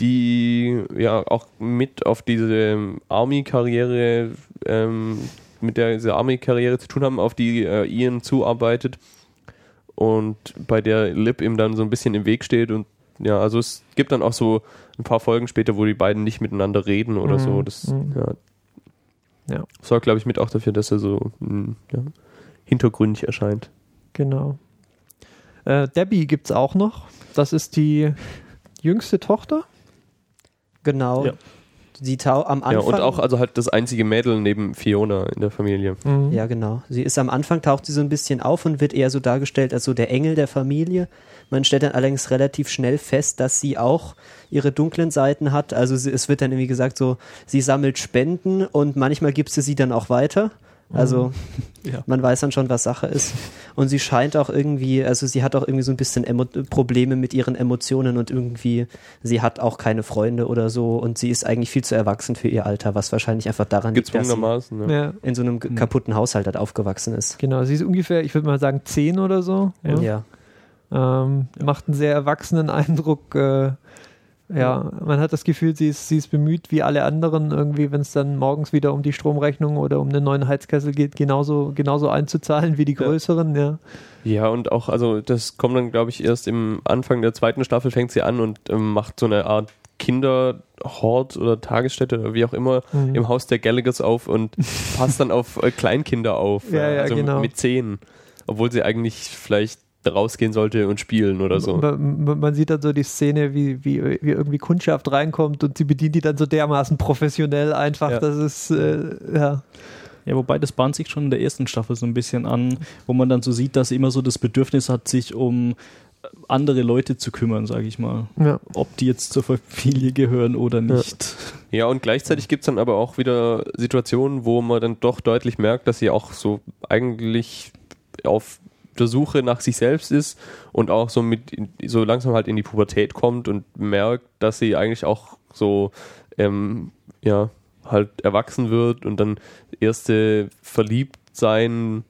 die ja auch mit auf diese Army-Karriere, ähm, mit der diese Army-Karriere zu tun haben, auf die äh, Ian zuarbeitet und bei der Lip ihm dann so ein bisschen im Weg steht und ja, also es gibt dann auch so ein paar Folgen später, wo die beiden nicht miteinander reden oder Mhm. so. Das Mhm. ja, Ja. sorgt, glaube ich, mit auch dafür, dass er so mh, ja, hintergründig erscheint. Genau. Äh, Debbie gibt es auch noch. Das ist die jüngste Tochter. Genau. Ja. Sie tau am Anfang. Ja, und auch also halt das einzige Mädel neben Fiona in der Familie. Mhm. Ja, genau. Sie ist am Anfang, taucht sie so ein bisschen auf und wird eher so dargestellt als so der Engel der Familie. Man stellt dann allerdings relativ schnell fest, dass sie auch ihre dunklen Seiten hat. Also sie, es wird dann irgendwie gesagt, so, sie sammelt Spenden und manchmal gibt sie sie dann auch weiter. Also [LAUGHS] Ja. man weiß dann schon, was Sache ist. Und sie scheint auch irgendwie, also sie hat auch irgendwie so ein bisschen Emo Probleme mit ihren Emotionen und irgendwie, sie hat auch keine Freunde oder so und sie ist eigentlich viel zu erwachsen für ihr Alter, was wahrscheinlich einfach daran liegt, dass sie Gezwungenermaßen. Ja. In so einem g- kaputten Haushalt halt aufgewachsen ist. genau. Sie ist ungefähr, ich würde mal sagen, zehn oder so. Ja. Ja. Ähm, Macht einen sehr erwachsenen Eindruck. Äh, ja, man hat das Gefühl, sie ist, sie ist bemüht, wie alle anderen, irgendwie, wenn es dann morgens wieder um die Stromrechnung oder um einen neuen Heizkessel geht, genauso, genauso einzuzahlen wie die Ja. größeren. Ja. ja, und auch, also das kommt dann, glaube ich, erst im Anfang der zweiten Staffel fängt sie an und ähm, macht so eine Art Kinderhort oder Tagesstätte oder wie auch immer Mhm. im Haus der Gallaghers auf und [LAUGHS] passt dann auf äh, Kleinkinder auf. Ja, ja, also genau. mit zehn. Obwohl sie eigentlich vielleicht rausgehen sollte und spielen oder so. Man, man- man sieht dann so die Szene, wie, wie, wie irgendwie Kundschaft reinkommt und sie bedient die dann so dermaßen professionell einfach. Ja. Das ist, äh, ja. Ja, wobei das bahnt sich schon in der ersten Staffel so ein bisschen an, wo man dann so sieht, dass sie immer so das Bedürfnis hat, sich um andere Leute zu kümmern, sage ich mal. ja. Ob die jetzt zur Familie gehören oder nicht. Ja, und gleichzeitig gibt es dann aber auch wieder Situationen, wo man dann doch deutlich merkt, dass sie auch so eigentlich auf der Suche nach sich selbst ist und auch so mit so langsam halt in die Pubertät kommt und merkt, dass sie eigentlich auch so ähm, ja halt erwachsen wird und dann erste Verliebtsein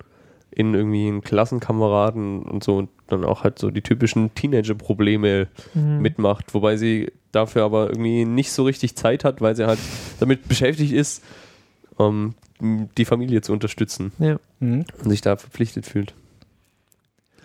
in irgendwie einen Klassenkameraden und so und dann auch halt so die typischen Teenager-Probleme Mhm. mitmacht, wobei sie dafür aber irgendwie nicht so richtig Zeit hat, weil sie halt damit beschäftigt ist, ähm, die Familie zu unterstützen ja. Mhm. und sich da verpflichtet fühlt.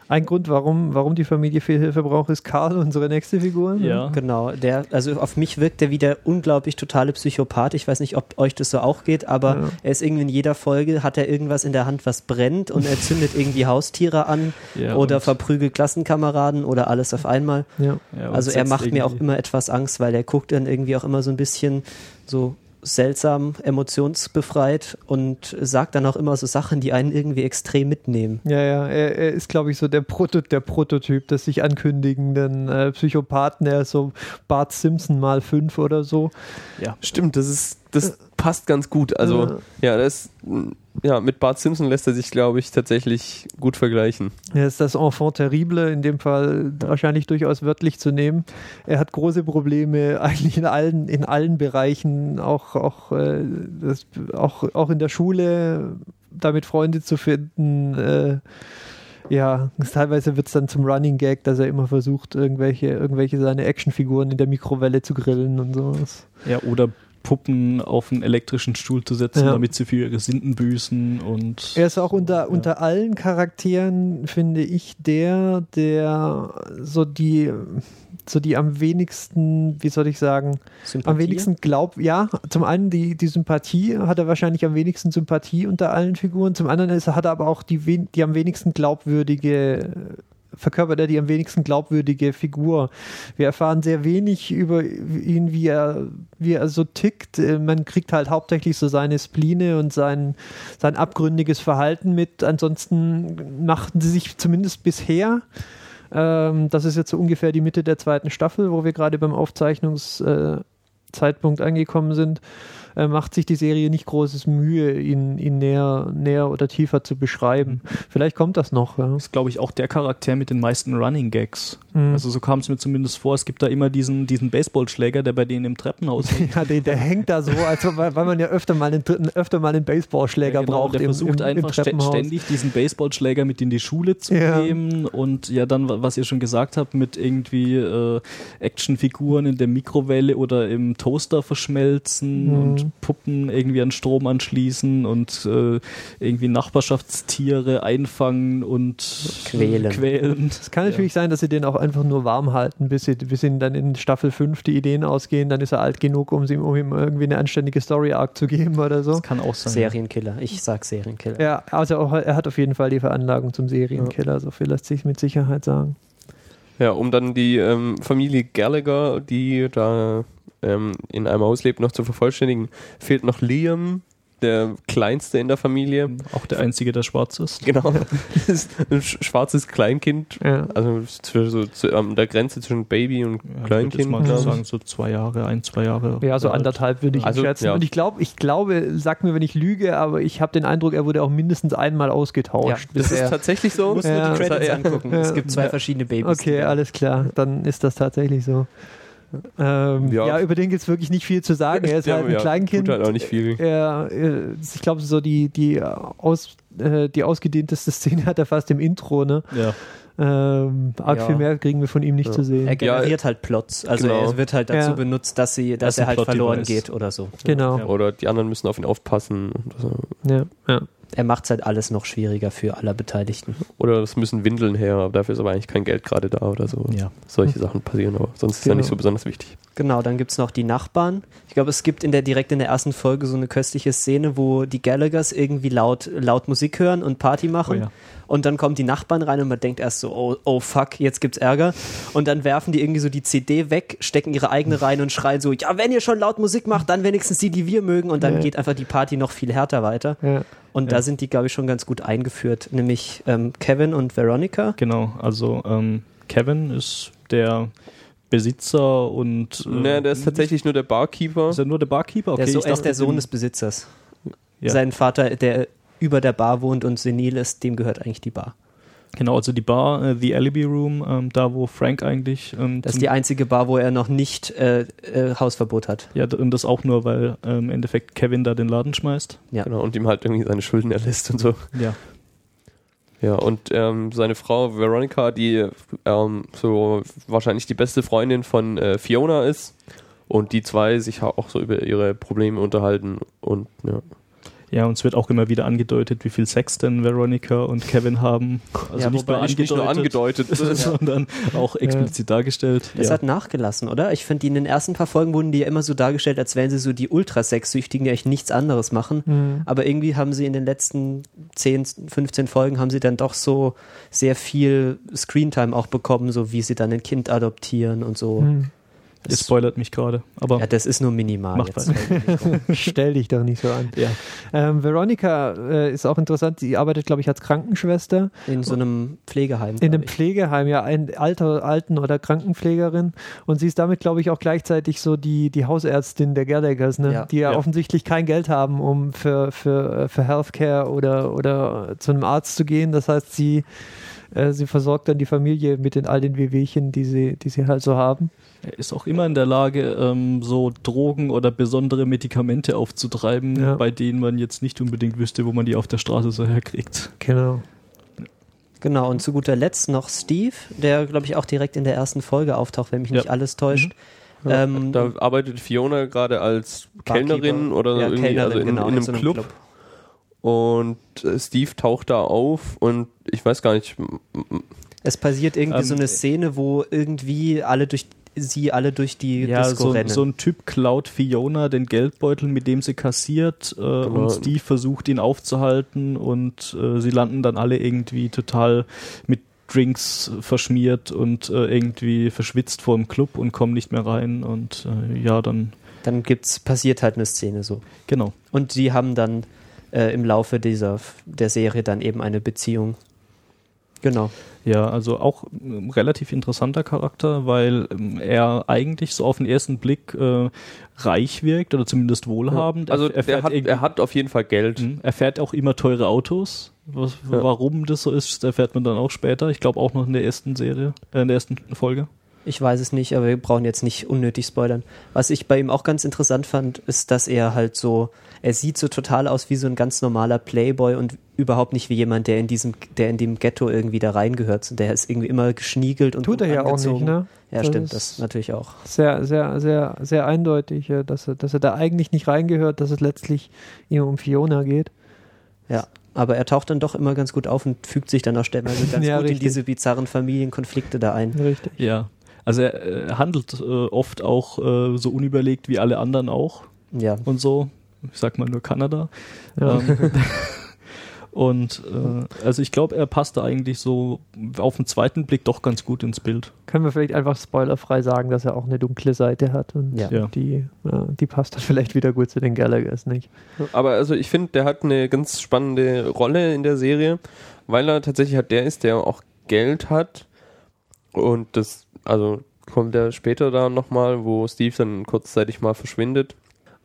Ein Grund, warum, warum die Familie viel Hilfe braucht, ist Karl, unsere nächste Figur. Ja. Genau, der, also auf mich wirkt er wie der unglaublich totale Psychopath. Ich weiß nicht, ob euch das so auch geht, aber Ja. er ist irgendwie in jeder Folge, hat er irgendwas in der Hand, was brennt und er zündet irgendwie Haustiere an [LAUGHS] Ja, oder verprügelt Klassenkameraden oder alles auf einmal. Ja. Also er macht mir auch immer etwas Angst, weil er guckt dann irgendwie auch immer so ein bisschen so seltsam emotionsbefreit und sagt dann auch immer so Sachen, die einen irgendwie extrem mitnehmen. Ja, ja, er, er ist, glaube ich, so der, Proto, der Prototyp des sich ankündigenden äh, Psychopathen. Er ist so Bart Simpson mal fünf oder so. Ja. Stimmt, das ist das passt ganz gut. Also Ja. ja, das ja, mit Bart Simpson lässt er sich, glaube ich, tatsächlich gut vergleichen. Er ist das Enfant terrible, in dem Fall wahrscheinlich durchaus wörtlich zu nehmen. Er hat große Probleme [LAUGHS] eigentlich in allen, in allen Bereichen, auch, auch, äh, das, auch, auch in der Schule, damit Freunde zu finden. Äh, ja, teilweise wird es dann zum Running Gag, dass er immer versucht, irgendwelche, irgendwelche seine Actionfiguren in der Mikrowelle zu grillen und sowas. Ja, oder Puppen auf einen elektrischen Stuhl zu setzen, Ja. damit sie für ihre Sünden büßen und Er ist auch unter, unter allen Charakteren, finde ich, der, der so die, so die am wenigsten, wie soll ich sagen, Sympathie? am wenigsten glaubt, ja, zum einen die, die Sympathie, hat er wahrscheinlich am wenigsten Sympathie unter allen Figuren, zum anderen ist, hat er aber auch die, die am wenigsten glaubwürdige, verkörpert er die am wenigsten glaubwürdige Figur. Wir erfahren sehr wenig über ihn, wie er, wie er so tickt. Äh, Man kriegt halt hauptsächlich so seine Spline und sein, sein abgründiges Verhalten mit. Ansonsten machten sie sich zumindest bisher ähm, das ist jetzt so ungefähr die Mitte der zweiten Staffel, wo wir gerade beim Aufzeichnungszeitpunkt Zeitpunkt angekommen sind, äh, macht sich die Serie nicht großes Mühe, ihn, ihn näher, näher oder tiefer zu beschreiben. Vielleicht kommt das noch. Ja. ist, glaube ich, auch der Charakter mit den meisten Running Gags. Mhm. Also so kam es mir zumindest vor. Es gibt da immer diesen, diesen Baseballschläger, der bei denen im Treppenhaus [LAUGHS] hängt. Ja, der, der hängt da so, als weil, weil man ja öfter mal einen, öfter mal einen Baseballschläger Ja, genau, braucht der im, versucht im, im einfach Treppenhaus. ständig diesen Baseballschläger mit in die Schule zu Ja. nehmen und ja dann, wa- was ihr schon gesagt habt, mit irgendwie äh, Actionfiguren in der Mikrowelle oder im Toaster verschmelzen Mhm. und Puppen irgendwie an Strom anschließen und äh, irgendwie Nachbarschaftstiere einfangen und Quälen. quälen. Es kann natürlich sein, dass sie den auch einfach nur warm halten, bis, sie, bis ihnen dann in Staffel 5 die Ideen ausgehen. Dann ist er alt genug, um, sie, um ihm irgendwie eine anständige Story-Arc zu geben oder so. Das kann auch sein. Serienkiller. Ich sag Serienkiller. Ja, also auch, er hat auf jeden Fall die Veranlagung zum Serienkiller, so viel lässt sich mit Sicherheit sagen. Ja, um dann die ähm, Familie Gallagher, die da ähm, in einem Haus lebt, noch zu vervollständigen, fehlt noch Liam, der Kleinste in der Familie. Auch der Einzige, der schwarz ist. Genau. Das [LAUGHS] ist ein sch- schwarzes Kleinkind. Ja. Also zu, so, zu, an der Grenze zwischen Baby und Ja, ich würde Kleinkind. mal sagen, so zwei Jahre, ein, zwei Jahre. Ja, so alt. anderthalb würde ich Also, schätzen. ja. Und ich glaube, ich glaube, sag mir, wenn ich lüge, aber ich habe den Eindruck, er wurde auch mindestens einmal ausgetauscht. Ja, Das ist tatsächlich so. Muss Ja. nur die Credits angucken. Ja. Es gibt zwei Ja. verschiedene Babys. Okay, alles klar. Dann ist das tatsächlich so. Ähm, ja. Ja. über den gibt es wirklich nicht viel zu sagen. Er ist Ja, halt ein ja, Kleinkind. Tut halt auch nicht viel. Er, äh, ich glaube, so die, die, aus, äh, die ausgedehnteste Szene hat er fast im Intro. Ne? Ja. Ähm, arg Ja. viel mehr kriegen wir von ihm nicht Ja. zu sehen. Er generiert halt Plots. Also Genau. er wird halt dazu Ja. benutzt, dass, sie, dass Das er halt Plot-Device. verloren geht oder so. genau. Ja. Oder die anderen müssen auf ihn aufpassen. so. Ja, ja. Er macht halt alles noch schwieriger für alle Beteiligten. Oder es müssen Windeln her, aber dafür ist aber eigentlich kein Geld gerade da oder so. ja. Solche Sachen passieren, aber sonst ist ja Genau. nicht so besonders wichtig. Genau, dann gibt es noch die Nachbarn. Ich glaube, es gibt in der direkt in der ersten Folge so eine köstliche Szene, wo die Gallaghers irgendwie laut, laut Musik hören und Party machen. Oh ja. Und dann kommen die Nachbarn rein und man denkt erst so, oh, oh fuck, jetzt gibt's Ärger. Und dann werfen die irgendwie so die CD weg, stecken ihre eigene rein und schreien so, ja, wenn ihr schon laut Musik macht, dann wenigstens die, die wir mögen. Und dann Ja. geht einfach die Party noch viel härter weiter. ja. Und da sind die, glaube ich, schon ganz gut eingeführt. Nämlich ähm, Kevin und Veronica. Genau, also ähm, Kevin ist der Besitzer und. Äh, ne, der ist tatsächlich nur der Barkeeper. Ist er nur der Barkeeper? Okay, der so, er ist der Sohn des Besitzers. Ja. Sein Vater, der über der Bar wohnt und senil ist, dem gehört eigentlich die Bar. Genau, also die Bar, äh, The Alibi Room, ähm, da wo Frank eigentlich. Ähm, Das ist die einzige Bar, wo er noch nicht äh, äh, Hausverbot hat. ja, und das auch nur, weil ähm, im Endeffekt Kevin da den Laden schmeißt. Ja. Genau, und ihm halt irgendwie seine Schulden erlässt und so. Ja. Ja, und ähm, seine Frau Veronica, die ähm, so wahrscheinlich die beste Freundin von äh, Fiona ist und die zwei sich auch so über ihre Probleme unterhalten und ja. Ja, und es wird auch immer wieder angedeutet, wie viel Sex denn Veronica und Kevin haben. Also Ja, nicht, wobei nur Nicht, nicht nur angedeutet. [LAUGHS] sondern auch explizit dargestellt. Das ja. hat nachgelassen, oder? Ich finde, die in den ersten paar Folgen wurden die ja immer so dargestellt, als wären sie so die Ultrasexsüchtigen, die eigentlich nichts anderes machen. Mhm. Aber irgendwie haben sie in den letzten 10, 15 Folgen haben sie dann doch so sehr viel Screentime auch bekommen, so wie sie dann ein Kind adoptieren und so. Mhm. Ihr spoilert mich gerade, aber Ja, das ist nur minimal. Macht jetzt. [LAUGHS] Stell dich doch nicht so an. ja. Ähm, Veronica äh, ist auch interessant. Sie arbeitet, glaube ich, als Krankenschwester In so einem Pflegeheim. in einem ich. Pflegeheim, ja, ein alter Alten- oder Krankenpflegerin. Und sie ist damit, glaube ich, auch gleichzeitig so die, die Hausärztin der Gerdeggers, ne? Ja. die ja, Ja. offensichtlich kein Geld haben, um für, für, für Healthcare oder, oder zu einem Arzt zu gehen. Das heißt, sie, äh, sie versorgt dann die Familie mit den all den Wehwehchen, die sie, die sie halt so haben. Er ist auch immer in der Lage, ähm, so Drogen oder besondere Medikamente aufzutreiben, Ja. bei denen man jetzt nicht unbedingt wüsste, wo man die auf der Straße so herkriegt. Genau. Genau, und zu guter Letzt noch Steve, der, glaube ich, auch direkt in der ersten Folge auftaucht, wenn mich Ja. nicht alles täuscht. Ja. Ähm, Da arbeitet Fiona gerade als Barkeeper. Kellnerin oder Ja, irgendwie Kellnerin, also in, genau, in einem so Club. Und äh, Steve taucht da auf und ich weiß gar nicht, Es passiert irgendwie Ähm, so eine Szene, wo irgendwie alle durch sie alle durch die Ja, Disco so, rennen. so ein Typ klaut Fiona den Geldbeutel, mit dem sie kassiert, äh, und Steve versucht ihn aufzuhalten und äh, sie landen dann alle irgendwie total mit Drinks verschmiert und äh, irgendwie verschwitzt vor dem Club und kommen nicht mehr rein und äh, ja, dann Dann gibt's, passiert halt eine Szene so. genau. Und sie haben dann äh, im Laufe dieser der Serie dann eben eine Beziehung. Genau. Ja, also auch ähm, relativ interessanter Charakter, weil ähm, er eigentlich so auf den ersten Blick äh, reich wirkt oder zumindest wohlhabend. also er, er hat, er hat auf jeden Fall Geld. Mhm. Er fährt auch immer teure Autos. Was, Ja. Warum das so ist, erfährt man dann auch später. Ich glaube auch noch in der ersten Serie, äh, in der ersten Folge. Ich weiß es nicht, aber wir brauchen jetzt nicht unnötig spoilern. Was ich bei ihm auch ganz interessant fand, ist, dass er halt so, er sieht so total aus wie so ein ganz normaler Playboy und überhaupt nicht wie jemand, der in diesem, der in dem Ghetto irgendwie da reingehört. Der ist irgendwie immer geschniegelt und Tut er gut ja auch nicht, ne? Ja, Das stimmt, das natürlich auch. Sehr, sehr, sehr, sehr eindeutig, äh, dass er, dass er da eigentlich nicht reingehört, dass es letztlich ihm um Fiona geht. Ja. Aber er taucht dann doch immer ganz gut auf und fügt sich dann auch stellenweise [LAUGHS] ganz Ja, gut in richtig. diese bizarren Familienkonflikte da ein. Richtig. Ja. Also er äh, handelt äh, oft auch äh, so unüberlegt wie alle anderen auch Ja. und so. Ich sag mal nur Kanada. Ja. Ähm, [LAUGHS] und äh, also ich glaube, er passt da eigentlich so auf den zweiten Blick doch ganz gut ins Bild. Können wir vielleicht einfach spoilerfrei sagen, dass er auch eine dunkle Seite hat und Ja. Die, ja, die passt dann vielleicht wieder gut zu den Gallaghers, nicht? Aber also ich finde, der hat eine ganz spannende Rolle in der Serie, weil er tatsächlich halt der ist, der auch Geld hat. Und das, also kommt er später da nochmal, wo Steve dann kurzzeitig mal verschwindet.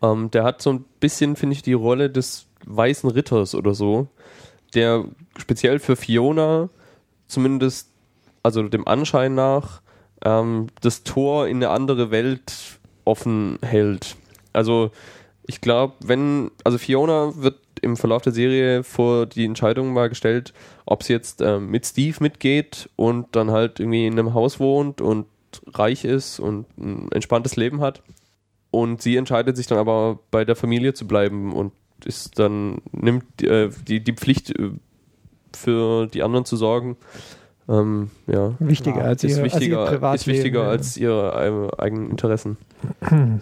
Ähm, der hat so ein bisschen, finde ich, die Rolle des weißen Ritters oder so, der speziell für Fiona zumindest, also dem Anschein nach, ähm, das Tor in eine andere Welt offen hält. Also ich glaube, wenn, also Fiona wird im Verlauf der Serie vor die Entscheidung mal gestellt, ob sie jetzt ähm, mit Steve mitgeht und dann halt irgendwie in einem Haus wohnt und reich ist und ein entspanntes Leben hat. Und sie entscheidet sich dann aber bei der Familie zu bleiben und ist dann, nimmt äh, die, die Pflicht äh, für die anderen zu sorgen. Ähm, ja. Wichtiger Ja, als, Ist ihr, wichtiger, als ihr Privatleben. ist wichtiger ja. als ihre äh, eigenen Interessen. [CLEARS THROAT]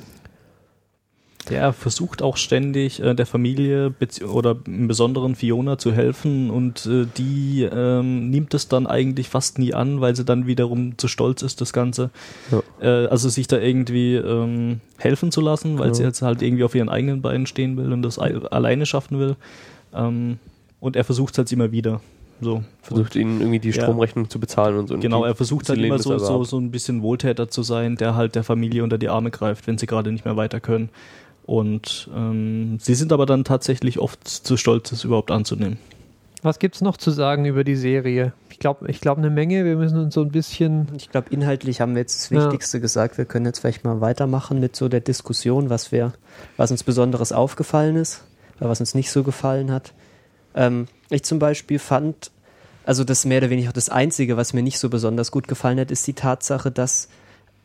Der versucht auch ständig äh, der Familie oder im Besonderen Fiona zu helfen und äh, die ähm, nimmt es dann eigentlich fast nie an, weil sie dann wiederum zu stolz ist, das Ganze. Ja. Äh, also sich da irgendwie ähm, helfen zu lassen, weil Genau. sie jetzt halt irgendwie auf ihren eigenen Beinen stehen will und das ei- alleine schaffen will. Ähm, und er versucht es halt immer wieder. So. Versucht ihnen irgendwie die Ja. Stromrechnung zu bezahlen und so. Und Genau, er versucht halt immer so, so, so ein bisschen Wohltäter zu sein, der halt der Familie unter die Arme greift, wenn sie gerade nicht mehr weiter können. Und ähm, sie sind aber dann tatsächlich oft zu stolz, es überhaupt anzunehmen. Was gibt es noch zu sagen über die Serie? Ich glaube, ich glaub eine Menge. Wir müssen uns so ein bisschen. Ich glaube, inhaltlich haben wir jetzt das Ja. Wichtigste gesagt. Wir können jetzt vielleicht mal weitermachen mit so der Diskussion, was wir, was uns Besonderes aufgefallen ist, oder was uns nicht so gefallen hat. Ähm, ich zum Beispiel fand, also das mehr oder weniger auch das Einzige, was mir nicht so besonders gut gefallen hat, ist die Tatsache, dass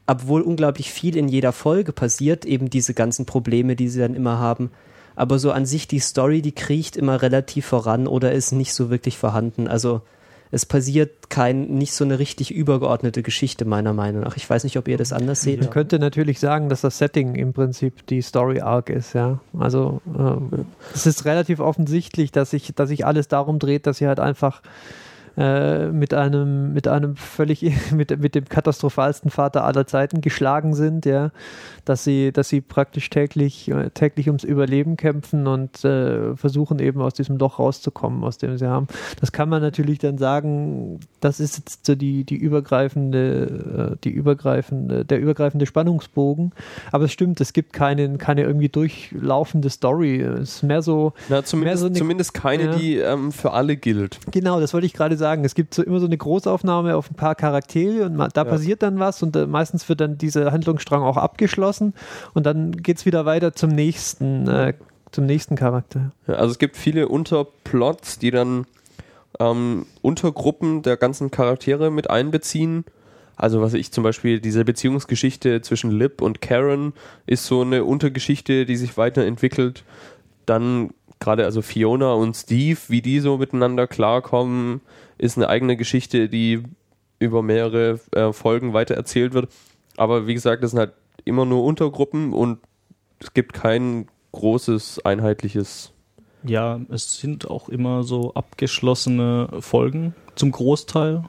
obwohl unglaublich viel in jeder Folge passiert, eben diese ganzen Probleme, die sie dann immer haben, aber so an sich die Story, die kriecht immer relativ voran oder ist nicht so wirklich vorhanden. Also es passiert kein, nicht so eine richtig übergeordnete Geschichte, meiner Meinung nach. Ich weiß nicht, ob ihr das anders seht. Man könnte natürlich sagen, dass das Setting im Prinzip die Story Arc ist, ja. Also ähm, es ist relativ offensichtlich, dass sich, dass sich alles darum dreht, dass sie halt einfach äh, mit einem, mit einem völlig, [LAUGHS] mit, mit dem katastrophalsten Vater aller Zeiten geschlagen sind, ja, dass sie, dass sie praktisch täglich, äh, täglich ums Überleben kämpfen und äh, versuchen eben aus diesem Loch rauszukommen, aus dem sie haben. Das kann man natürlich dann sagen, das ist jetzt so die, die übergreifende, äh, die übergreifende, der übergreifende Spannungsbogen. Aber es stimmt, es gibt keine, keine irgendwie durchlaufende Story. Es ist mehr so. Na, zumindest, mehr so eine, zumindest keine, ja. die ähm, für alle gilt. Genau, das wollte ich gerade sagen. Es gibt so immer so eine Großaufnahme auf ein paar Charaktere und da ja. passiert dann was und äh, meistens wird dann dieser Handlungsstrang auch abgeschlossen und dann geht es wieder weiter zum nächsten, äh, zum nächsten Charakter. Ja, also es gibt viele Unterplots, die dann ähm, Untergruppen der ganzen Charaktere mit einbeziehen. Also was ich zum Beispiel, diese Beziehungsgeschichte zwischen Lip und Karen ist so eine Untergeschichte, die sich weiterentwickelt. Dann gerade also Fiona und Steve, wie die so miteinander klarkommen, ist eine eigene Geschichte, die über mehrere äh, Folgen weitererzählt wird. Aber wie gesagt, das sind halt immer nur Untergruppen und es gibt kein großes, einheitliches. Ja, es sind auch immer so abgeschlossene Folgen zum Großteil.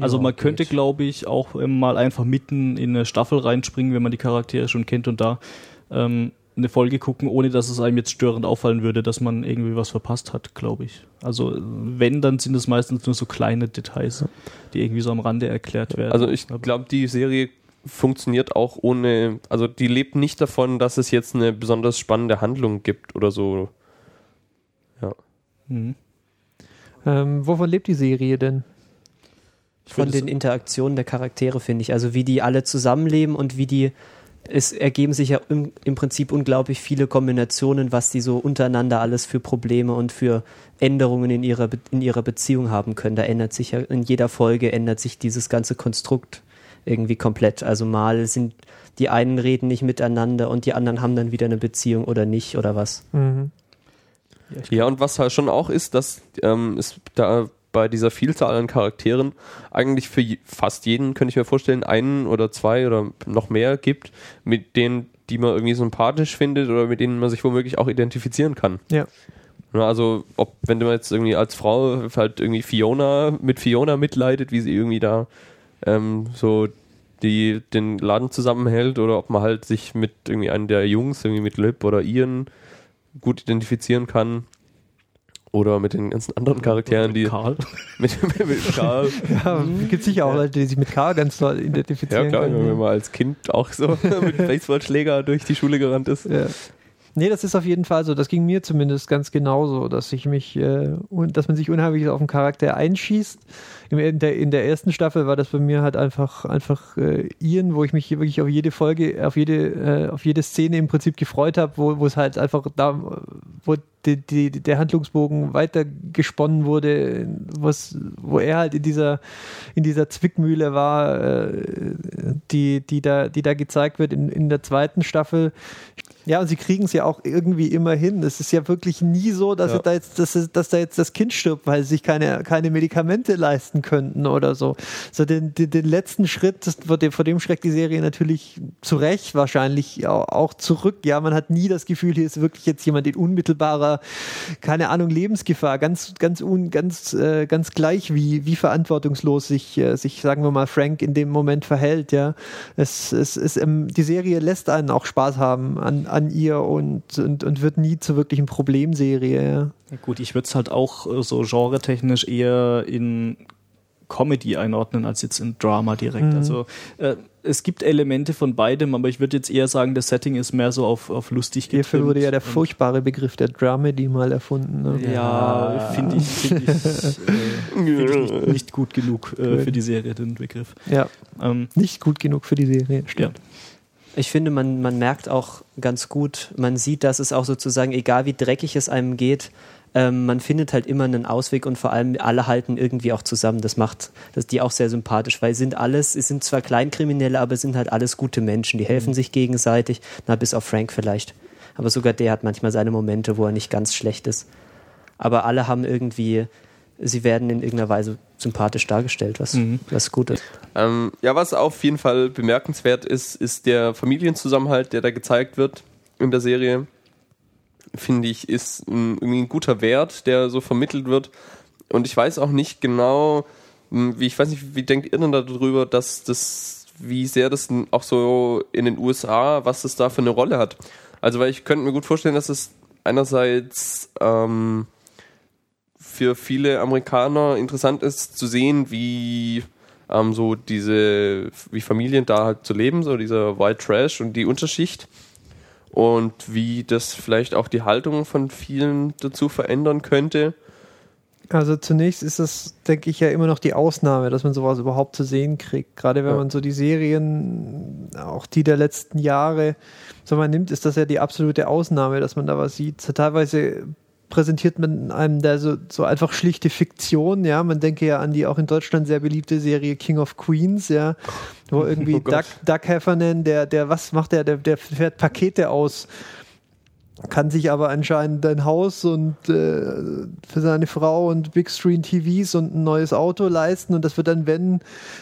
Also man könnte, glaube ich, auch mal einfach mitten in eine Staffel reinspringen, wenn man die Charaktere schon kennt und da ähm, eine Folge gucken, ohne dass es einem jetzt störend auffallen würde, dass man irgendwie was verpasst hat, glaube ich. Also wenn, dann sind es meistens nur so kleine Details, die irgendwie so am Rande erklärt werden. Also ich glaube, die Serie funktioniert auch ohne, also die lebt nicht davon, dass es jetzt eine besonders spannende Handlung gibt oder so. Ja. Mhm. Ähm, wovon lebt die Serie denn? Von den Interaktionen der Charaktere, finde ich. Also wie die alle zusammenleben und wie die es ergeben sich ja im, im, Prinzip unglaublich viele Kombinationen, was die so untereinander alles für Probleme und für Änderungen in ihrer, in ihrer Beziehung haben können. Da ändert sich ja in jeder Folge ändert sich dieses ganze Konstrukt irgendwie komplett. Also mal sind die einen reden nicht miteinander und die anderen haben dann wieder eine Beziehung oder nicht oder was. Mhm. Ja, und was halt schon auch ist, dass ähm, es da bei dieser Vielzahl an Charakteren eigentlich für fast jeden, könnte ich mir vorstellen, einen oder zwei oder noch mehr gibt, mit denen, die man irgendwie sympathisch findet oder mit denen man sich womöglich auch identifizieren kann. Ja. Also, ob, wenn du jetzt irgendwie als Frau halt irgendwie Fiona mit Fiona mitleidet, wie sie irgendwie da ähm, so die den Laden zusammenhält, oder ob man halt sich mit irgendwie einem der Jungs, irgendwie mit Lip oder Ian gut identifizieren kann oder mit den ganzen anderen Charakteren, die. Karl. [LAUGHS] Mit, mit, mit Karl. ja, gibt sicher auch Leute, die sich mit Karl ganz toll identifizieren. Ja, klar, können. wenn man als Kind auch so [LAUGHS] mit Baseballschläger durch die Schule gerannt ist. Ja. Nee, das ist auf jeden Fall so. Das ging mir zumindest ganz genauso, dass ich mich, äh, dass man sich unheimlich auf den Charakter einschießt. In der, in der ersten Staffel war das bei mir halt einfach, einfach äh, Ian, wo ich mich wirklich auf jede Folge, auf jede, äh, auf jede Szene im Prinzip gefreut habe, wo, es halt einfach da, wo die, die, der Handlungsbogen weiter gesponnen wurde, wo er halt in dieser, in dieser Zwickmühle war, äh, die, die, da, die da gezeigt wird in, in der zweiten Staffel. Ja, und sie kriegen es ja auch irgendwie immer hin. Es ist ja wirklich nie so, dass, ja. da jetzt, dass, dass da jetzt das Kind stirbt, weil sie sich keine, keine Medikamente leisten könnten oder so. So den, den, den letzten Schritt, das, vor, dem, vor dem schreckt die Serie natürlich zu Recht wahrscheinlich auch, zurück. Ja, man hat nie das Gefühl, hier ist wirklich jetzt jemand in unmittelbarer, keine Ahnung, Lebensgefahr. Ganz, ganz, un, ganz, äh, ganz gleich, wie, wie verantwortungslos sich, äh, sich, sagen wir mal, Frank in dem Moment verhält. Ja, es, es, es, ähm, die Serie lässt einen auch Spaß haben an an ihr und, und, und wird nie zur wirklichen Problemserie. Ja. Gut, ich würde es halt auch äh, so genretechnisch eher in Comedy einordnen als jetzt in Drama direkt. Mhm. Also äh, es gibt Elemente von beidem, aber ich würde jetzt eher sagen, das Setting ist mehr so auf, auf lustig getrimmt. Hierfür wurde ja der furchtbare Begriff der Dramedy mal erfunden. Ne? Ja, ja. finde ich, find ich, [LAUGHS] äh, find ich nicht, nicht, gut genug äh, für die Serie, den Begriff. Ja, ähm, nicht gut genug für die Serie, stimmt. Ja. Ich finde, man, man merkt auch ganz gut, man sieht, dass es auch sozusagen, egal wie dreckig es einem geht, ähm, man findet halt immer einen Ausweg und vor allem alle halten irgendwie auch zusammen. Das macht das die auch sehr sympathisch, weil sind alles, es sind zwar Kleinkriminelle, aber es sind halt alles gute Menschen, die helfen mhm. sich gegenseitig, na bis auf Frank vielleicht. Aber sogar der hat manchmal seine Momente, wo er nicht ganz schlecht ist. Aber alle haben irgendwie sie werden in irgendeiner Weise sympathisch dargestellt, was, mhm. was gut ist. Ähm, ja, was auf jeden Fall bemerkenswert ist, ist der Familienzusammenhalt, der da gezeigt wird in der Serie. Finde ich, ist ein, irgendwie ein guter Wert, der so vermittelt wird. und ich weiß auch nicht genau, hm, wie ich weiß nicht, wie denkt ihr denn darüber, dass das, wie sehr das auch so in den USA, was das da für eine Rolle hat? Also, weil ich könnte mir gut vorstellen, dass es einerseits ähm, für viele Amerikaner interessant ist zu sehen, wie ähm, so diese, wie Familien da halt zu leben, so dieser White Trash und die Unterschicht und wie das vielleicht auch die Haltung von vielen dazu verändern könnte. Also zunächst ist das, denke ich, ja immer noch die Ausnahme, dass man sowas überhaupt zu sehen kriegt. Gerade wenn ja. man so die Serien, auch die der letzten Jahre, so man nimmt, ist das ja die absolute Ausnahme, dass man da was sieht. Teilweise präsentiert man einem da so, so einfach schlichte Fiktion, ja. Man denke ja an die auch in Deutschland sehr beliebte Serie King of Queens, ja, wo [LAUGHS] irgendwie oh Doug, Doug Heffernan, der, der, was macht der, der, der fährt Pakete aus kann sich aber anscheinend ein Haus und äh, für seine Frau und Big Screen TVs und ein neues Auto leisten. Und das wird dann, wenn,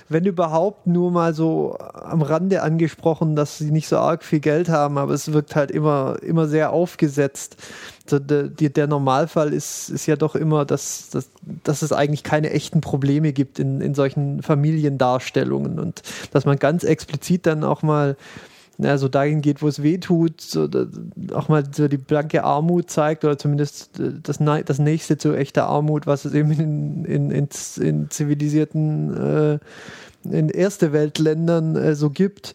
wenn überhaupt, nur mal so am Rande angesprochen, dass sie nicht so arg viel Geld haben, aber es wirkt halt immer, immer sehr aufgesetzt. So, der, der Normalfall ist, ist ja doch immer, dass, dass, dass es eigentlich keine echten Probleme gibt in, in solchen Familiendarstellungen. Und dass man ganz explizit dann auch mal ja, so dahin geht, wo es weh tut, so, auch mal so die blanke Armut zeigt oder zumindest äh, das, das nächste zu echter Armut, was es eben in, in, in, in zivilisierten, äh, in erste Weltländern äh, so gibt.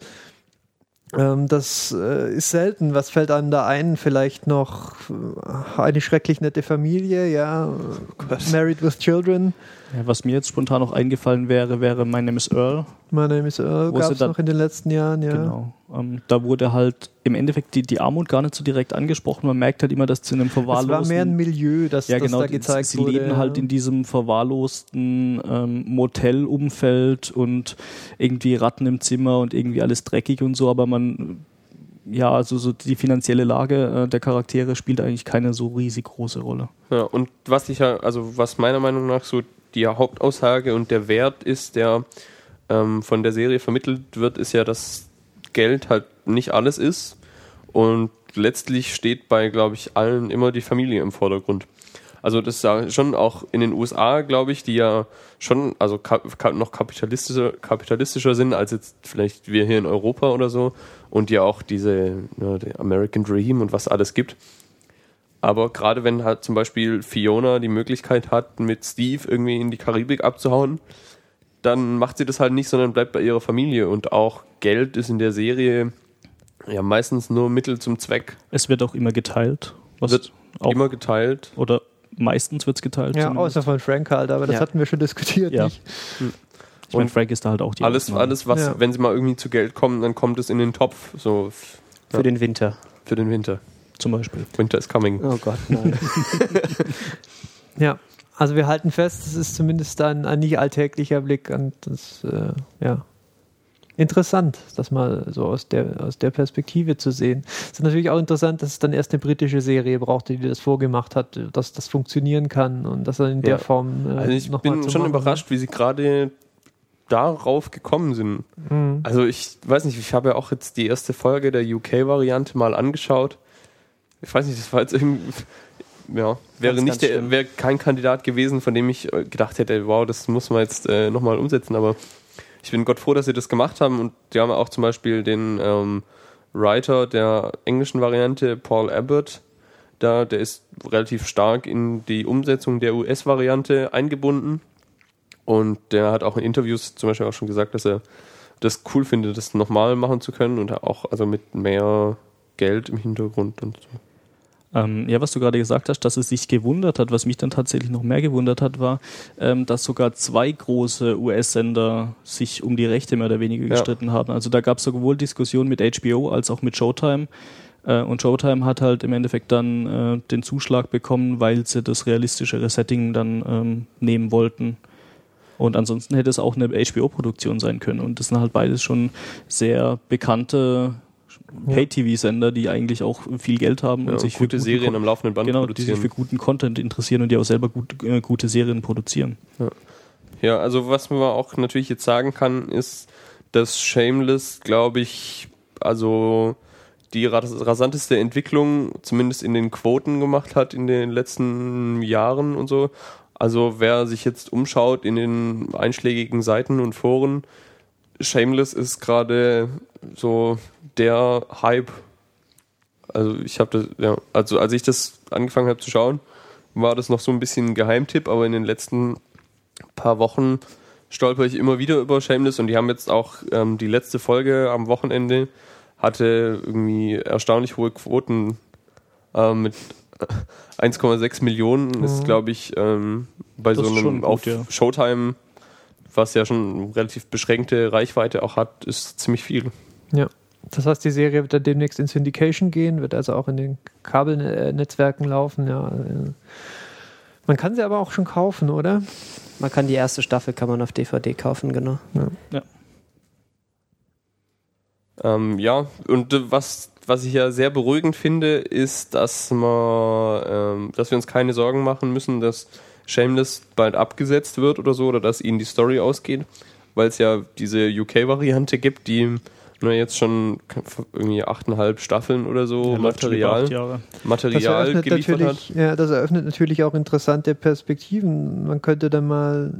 Ähm, das äh, ist selten. Was fällt einem da ein? Vielleicht noch äh, eine schrecklich nette Familie, ja. Oh Married with Children. Ja, was mir jetzt spontan noch eingefallen wäre, wäre My Name is Earl. My Name is Earl gab es noch in den letzten Jahren, ja. Genau. Ähm, da wurde halt im Endeffekt die, die Armut gar nicht so direkt angesprochen. Man merkt halt immer, dass zu einem verwahrlosten... Es war mehr ein Milieu, das, ja, genau, das da gezeigt sie wurde. Sie leben ja. halt in diesem verwahrlosten ähm, Motelumfeld und irgendwie Ratten im Zimmer und irgendwie alles dreckig und so, aber man ja, also so die finanzielle Lage äh, der Charaktere spielt eigentlich keine so riesig große Rolle. Ja, und was ich ja, also was meiner Meinung nach so die Hauptaussage und der Wert ist, der ähm, von der Serie vermittelt wird, ist ja, dass Geld halt nicht alles ist. Und letztlich steht bei, glaube ich, allen immer die Familie im Vordergrund. Also das ist ja schon auch in den USA, glaube ich, die ja schon also noch kapitalistischer, kapitalistischer sind als jetzt vielleicht wir hier in Europa oder so und ja auch diese ne, American Dream und was alles gibt. Aber gerade wenn halt zum Beispiel Fiona die Möglichkeit hat, mit Steve irgendwie in die Karibik abzuhauen, dann macht sie das halt nicht, sondern bleibt bei ihrer Familie. Und auch Geld ist in der Serie ja meistens nur Mittel zum Zweck. Es wird auch immer geteilt. Was wird auch immer geteilt. Oder meistens wird es geteilt. Ja, zumindest. außer von Frank halt, aber das ja. hatten wir schon diskutiert. Ja. Nicht. Hm. Ich meine, Frank ist da halt auch die Alles, alles was, ja. wenn sie mal irgendwie zu Geld kommen, dann kommt es in den Topf. So, Für den Winter. Für den Winter zum Beispiel. Winter is coming. Oh Gott, nein. [LAUGHS] ja, also wir halten fest, es ist zumindest ein, ein nicht alltäglicher Blick und das, äh, ja, interessant, das mal so aus der, aus der Perspektive zu sehen. Es ist natürlich auch interessant, dass es dann erst eine britische Serie brauchte, die das vorgemacht hat, dass das funktionieren kann und dass er in ja. der Form. Äh, also ich bin schon überrascht, wie sie gerade darauf gekommen sind. Mhm. Also ich weiß nicht, ich habe ja auch jetzt die erste Folge der UK-Variante mal angeschaut ich weiß nicht, das war jetzt irgendwie, ja, wäre ganz, nicht der, wäre kein Kandidat gewesen, von dem ich äh, gedacht hätte, wow, das muss man jetzt äh, nochmal umsetzen, aber ich bin Gott froh, dass sie das gemacht haben. Und die haben auch zum Beispiel den ähm, Writer der englischen Variante, Paul Abbott, da, der ist relativ stark in die Umsetzung der US-Variante eingebunden. Und der hat auch in Interviews zum Beispiel auch schon gesagt, dass er das cool findet, das nochmal machen zu können. Und auch also mit mehr Geld im Hintergrund und so. Ähm, ja, was du gerade gesagt hast, dass es sich gewundert hat, was mich dann tatsächlich noch mehr gewundert hat, war, ähm, dass sogar zwei große US-Sender sich um die Rechte mehr oder weniger gestritten ja. haben. Also da gab es sowohl Diskussionen mit HBO als auch mit Showtime. Äh, und Showtime hat halt im Endeffekt dann äh, den Zuschlag bekommen, weil sie das realistischere Setting dann ähm, nehmen wollten. Und ansonsten hätte es auch eine HBO-Produktion sein können. Und das sind halt beides schon sehr bekannte Pay-TV-Sender, die eigentlich auch viel Geld haben ja, und sich gute für Serien am laufenden Band genau, produzieren. die sich für guten Content interessieren und die auch selber gut, äh, gute Serien produzieren. Ja. ja, also was man auch natürlich jetzt sagen kann, ist, dass Shameless, glaube ich, also die rasanteste Entwicklung zumindest in den Quoten gemacht hat in den letzten Jahren und so. Also wer sich jetzt umschaut in den einschlägigen Seiten und Foren, Shameless ist gerade so der Hype. Also ich habe das, ja, also als ich das angefangen habe zu schauen, war das noch so ein bisschen ein Geheimtipp, aber in den letzten paar Wochen stolper ich immer wieder über Shameless und die haben jetzt auch ähm, die letzte Folge am Wochenende hatte irgendwie erstaunlich hohe Quoten ähm, mit [LAUGHS] 1,6 Millionen. Das ist, Mhm. glaube ich, ähm, bei Das so einem gut, auf ja. Showtime, was ja schon relativ beschränkte Reichweite auch hat, ist ziemlich viel. Ja. Das heißt, die Serie wird dann demnächst in Syndication gehen, wird also auch in den Kabelnetzwerken laufen. Ja. äh. Man kann sie aber auch schon kaufen, oder? Man kann die erste Staffel kann man auf DVD kaufen, genau. Ähm, ja, und äh, was, was ich ja sehr beruhigend finde, ist, dass, man, ähm, dass wir uns keine Sorgen machen müssen, dass Shameless bald abgesetzt wird oder so, oder dass ihnen die Story ausgeht, weil es ja diese UK-Variante gibt, die na, jetzt schon irgendwie achteinhalb Staffeln oder so Ja, Material, Material eröffnet, geliefert hat. natürlich, ja, das eröffnet natürlich auch interessante Perspektiven. Man könnte dann mal,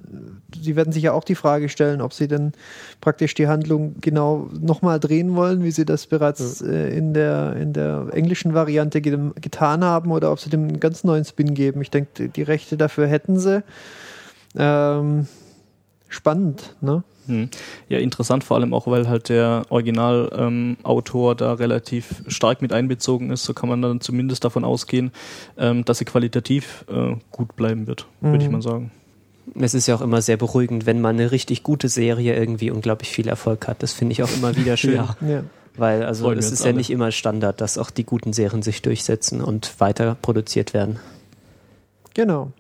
Sie werden sich ja auch die Frage stellen, ob Sie dann praktisch die Handlung genau nochmal drehen wollen, wie Sie das bereits äh, in, der, in der englischen Variante ge getan haben, oder ob Sie dem einen ganz neuen Spin geben. Ich denke, die- die Rechte dafür hätten Sie. Ähm, spannend, ne? Hm. Ja, interessant vor allem auch, weil halt der Originalautor ähm, da relativ stark mit einbezogen ist. So kann man dann zumindest davon ausgehen, ähm, dass sie qualitativ äh, gut bleiben wird, würde ich Mhm. mal sagen. Es ist ja auch immer sehr beruhigend, wenn man eine richtig gute Serie irgendwie unglaublich viel Erfolg hat. Das finde ich auch immer wieder [LAUGHS] schön. Ja. Ja. Weil also Freuen es ist ja alle. nicht immer Standard, dass auch die guten Serien sich durchsetzen und weiter produziert werden. Genau.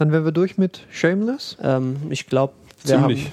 Dann wären wir durch mit Shameless. Ähm, ich glaube, wir Ziemlich. haben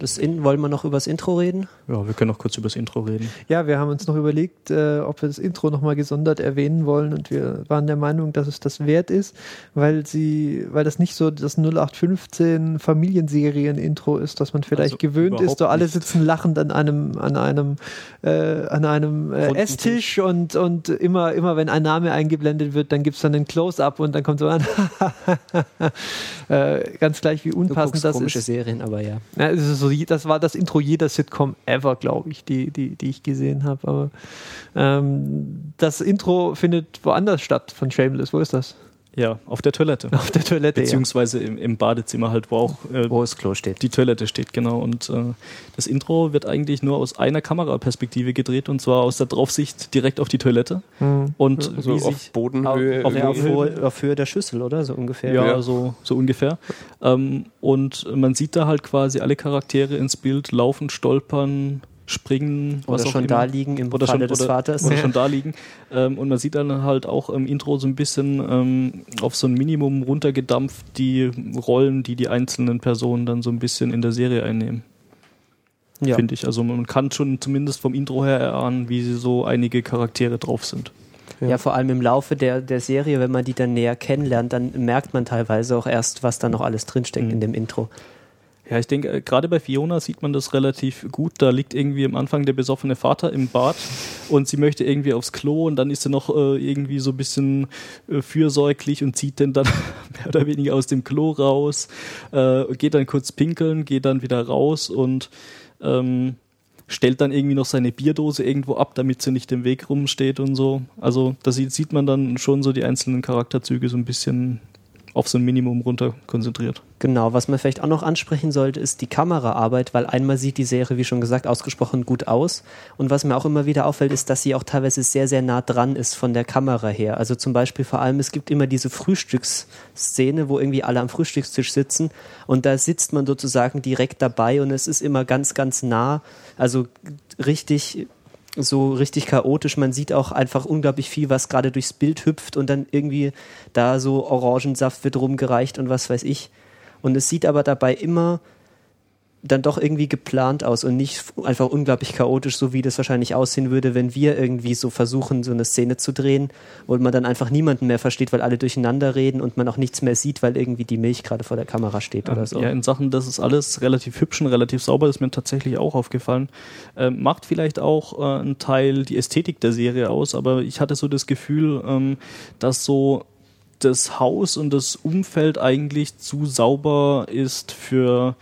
das in, wollen wir noch über das Intro reden? Ja, wir können noch kurz über das Intro reden. Ja, wir haben uns noch überlegt, äh, ob wir das Intro nochmal gesondert erwähnen wollen und wir waren der Meinung, dass es das wert ist, weil sie, weil das nicht so das 0815 Familienserien-Intro ist, dass man vielleicht Also gewöhnt ist, so alle nicht. sitzen lachend an einem, an einem, äh, an einem äh, Esstisch und, und immer, immer wenn ein Name eingeblendet wird, dann gibt es dann einen Close-up und dann kommt so ein [LAUGHS] äh, ganz gleich wie unpassend das komische ist. Serien, aber ja. Ja, ist so, das war das Intro jeder Sitcom ever, glaube ich, die, die, die ich gesehen habe. Aber ähm, das Intro findet woanders statt von Shameless. Wo ist das? Ja, auf der Toilette. [LAUGHS] Auf der Toilette. Beziehungsweise im, im Badezimmer halt, wo auch äh, Wo das Klo steht. die Toilette steht, genau. Und äh, das Intro wird eigentlich nur aus einer Kameraperspektive gedreht und zwar aus der Draufsicht direkt auf die Toilette. ja. Hm. Und So wie auf sich Bodenhöhe. auf- Ja, auf. Höhe, auf Höhe der Schüssel, oder? So ungefähr. Ja, Ja. So, so ungefähr. Ähm, und man sieht da halt quasi alle Charaktere ins Bild laufen, stolpern, springen, Oder was auch schon immer. da liegen im Oder Falle schon- des oder- Vaters. Oder Ja. schon [LAUGHS] da liegen. Ähm, und man sieht dann halt auch im Intro so ein bisschen ähm, auf so ein Minimum runtergedampft die Rollen, die die einzelnen Personen dann so ein bisschen in der Serie einnehmen, Ja. finde ich. Also man kann schon zumindest vom Intro her erahnen, wie sie so einige Charaktere drauf sind. Ja, vor allem im Laufe der, der Serie, wenn man die dann näher kennenlernt, dann merkt man teilweise auch erst, was da noch alles drinsteckt Mhm. in dem Intro. Ja, ich denke, äh, gerade bei Fiona sieht man das relativ gut. Da liegt irgendwie am Anfang der besoffene Vater im Bad und sie möchte irgendwie aufs Klo und dann ist sie noch äh, irgendwie so ein bisschen äh, fürsorglich und zieht den dann [LAUGHS] mehr oder weniger aus dem Klo raus, äh, geht dann kurz pinkeln, geht dann wieder raus und ähm, stellt dann irgendwie noch seine Bierdose irgendwo ab, damit sie nicht im Weg rumsteht und so. Also da sieht, sieht man dann schon so die einzelnen Charakterzüge so ein bisschen auf so ein Minimum runter konzentriert. Genau, was man vielleicht auch noch ansprechen sollte, ist die Kameraarbeit, weil einmal sieht die Serie, wie schon gesagt, ausgesprochen gut aus. Und was mir auch immer wieder auffällt, ist, dass sie auch teilweise sehr, sehr nah dran ist von der Kamera her. Also zum Beispiel vor allem, es gibt immer diese Frühstücksszene, wo irgendwie alle am Frühstückstisch sitzen und da sitzt man sozusagen direkt dabei und es ist immer ganz, ganz nah. Also richtig so richtig chaotisch. Man sieht auch einfach unglaublich viel, was gerade durchs Bild hüpft und dann irgendwie da so Orangensaft wird rumgereicht und was weiß ich. Und es sieht aber dabei immer dann doch irgendwie geplant aus und nicht einfach unglaublich chaotisch, so wie das wahrscheinlich aussehen würde, wenn wir irgendwie so versuchen, so eine Szene zu drehen, wo man dann einfach niemanden mehr versteht, weil alle durcheinander reden und man auch nichts mehr sieht, weil irgendwie die Milch gerade vor der Kamera steht oder so. Ja, in Sachen, das ist alles relativ hübsch und relativ sauber, das ist mir tatsächlich auch aufgefallen. Ähm, macht vielleicht auch äh, einen Teil die Ästhetik der Serie aus, aber ich hatte so das Gefühl, ähm, dass so das Haus und das Umfeld eigentlich zu sauber ist für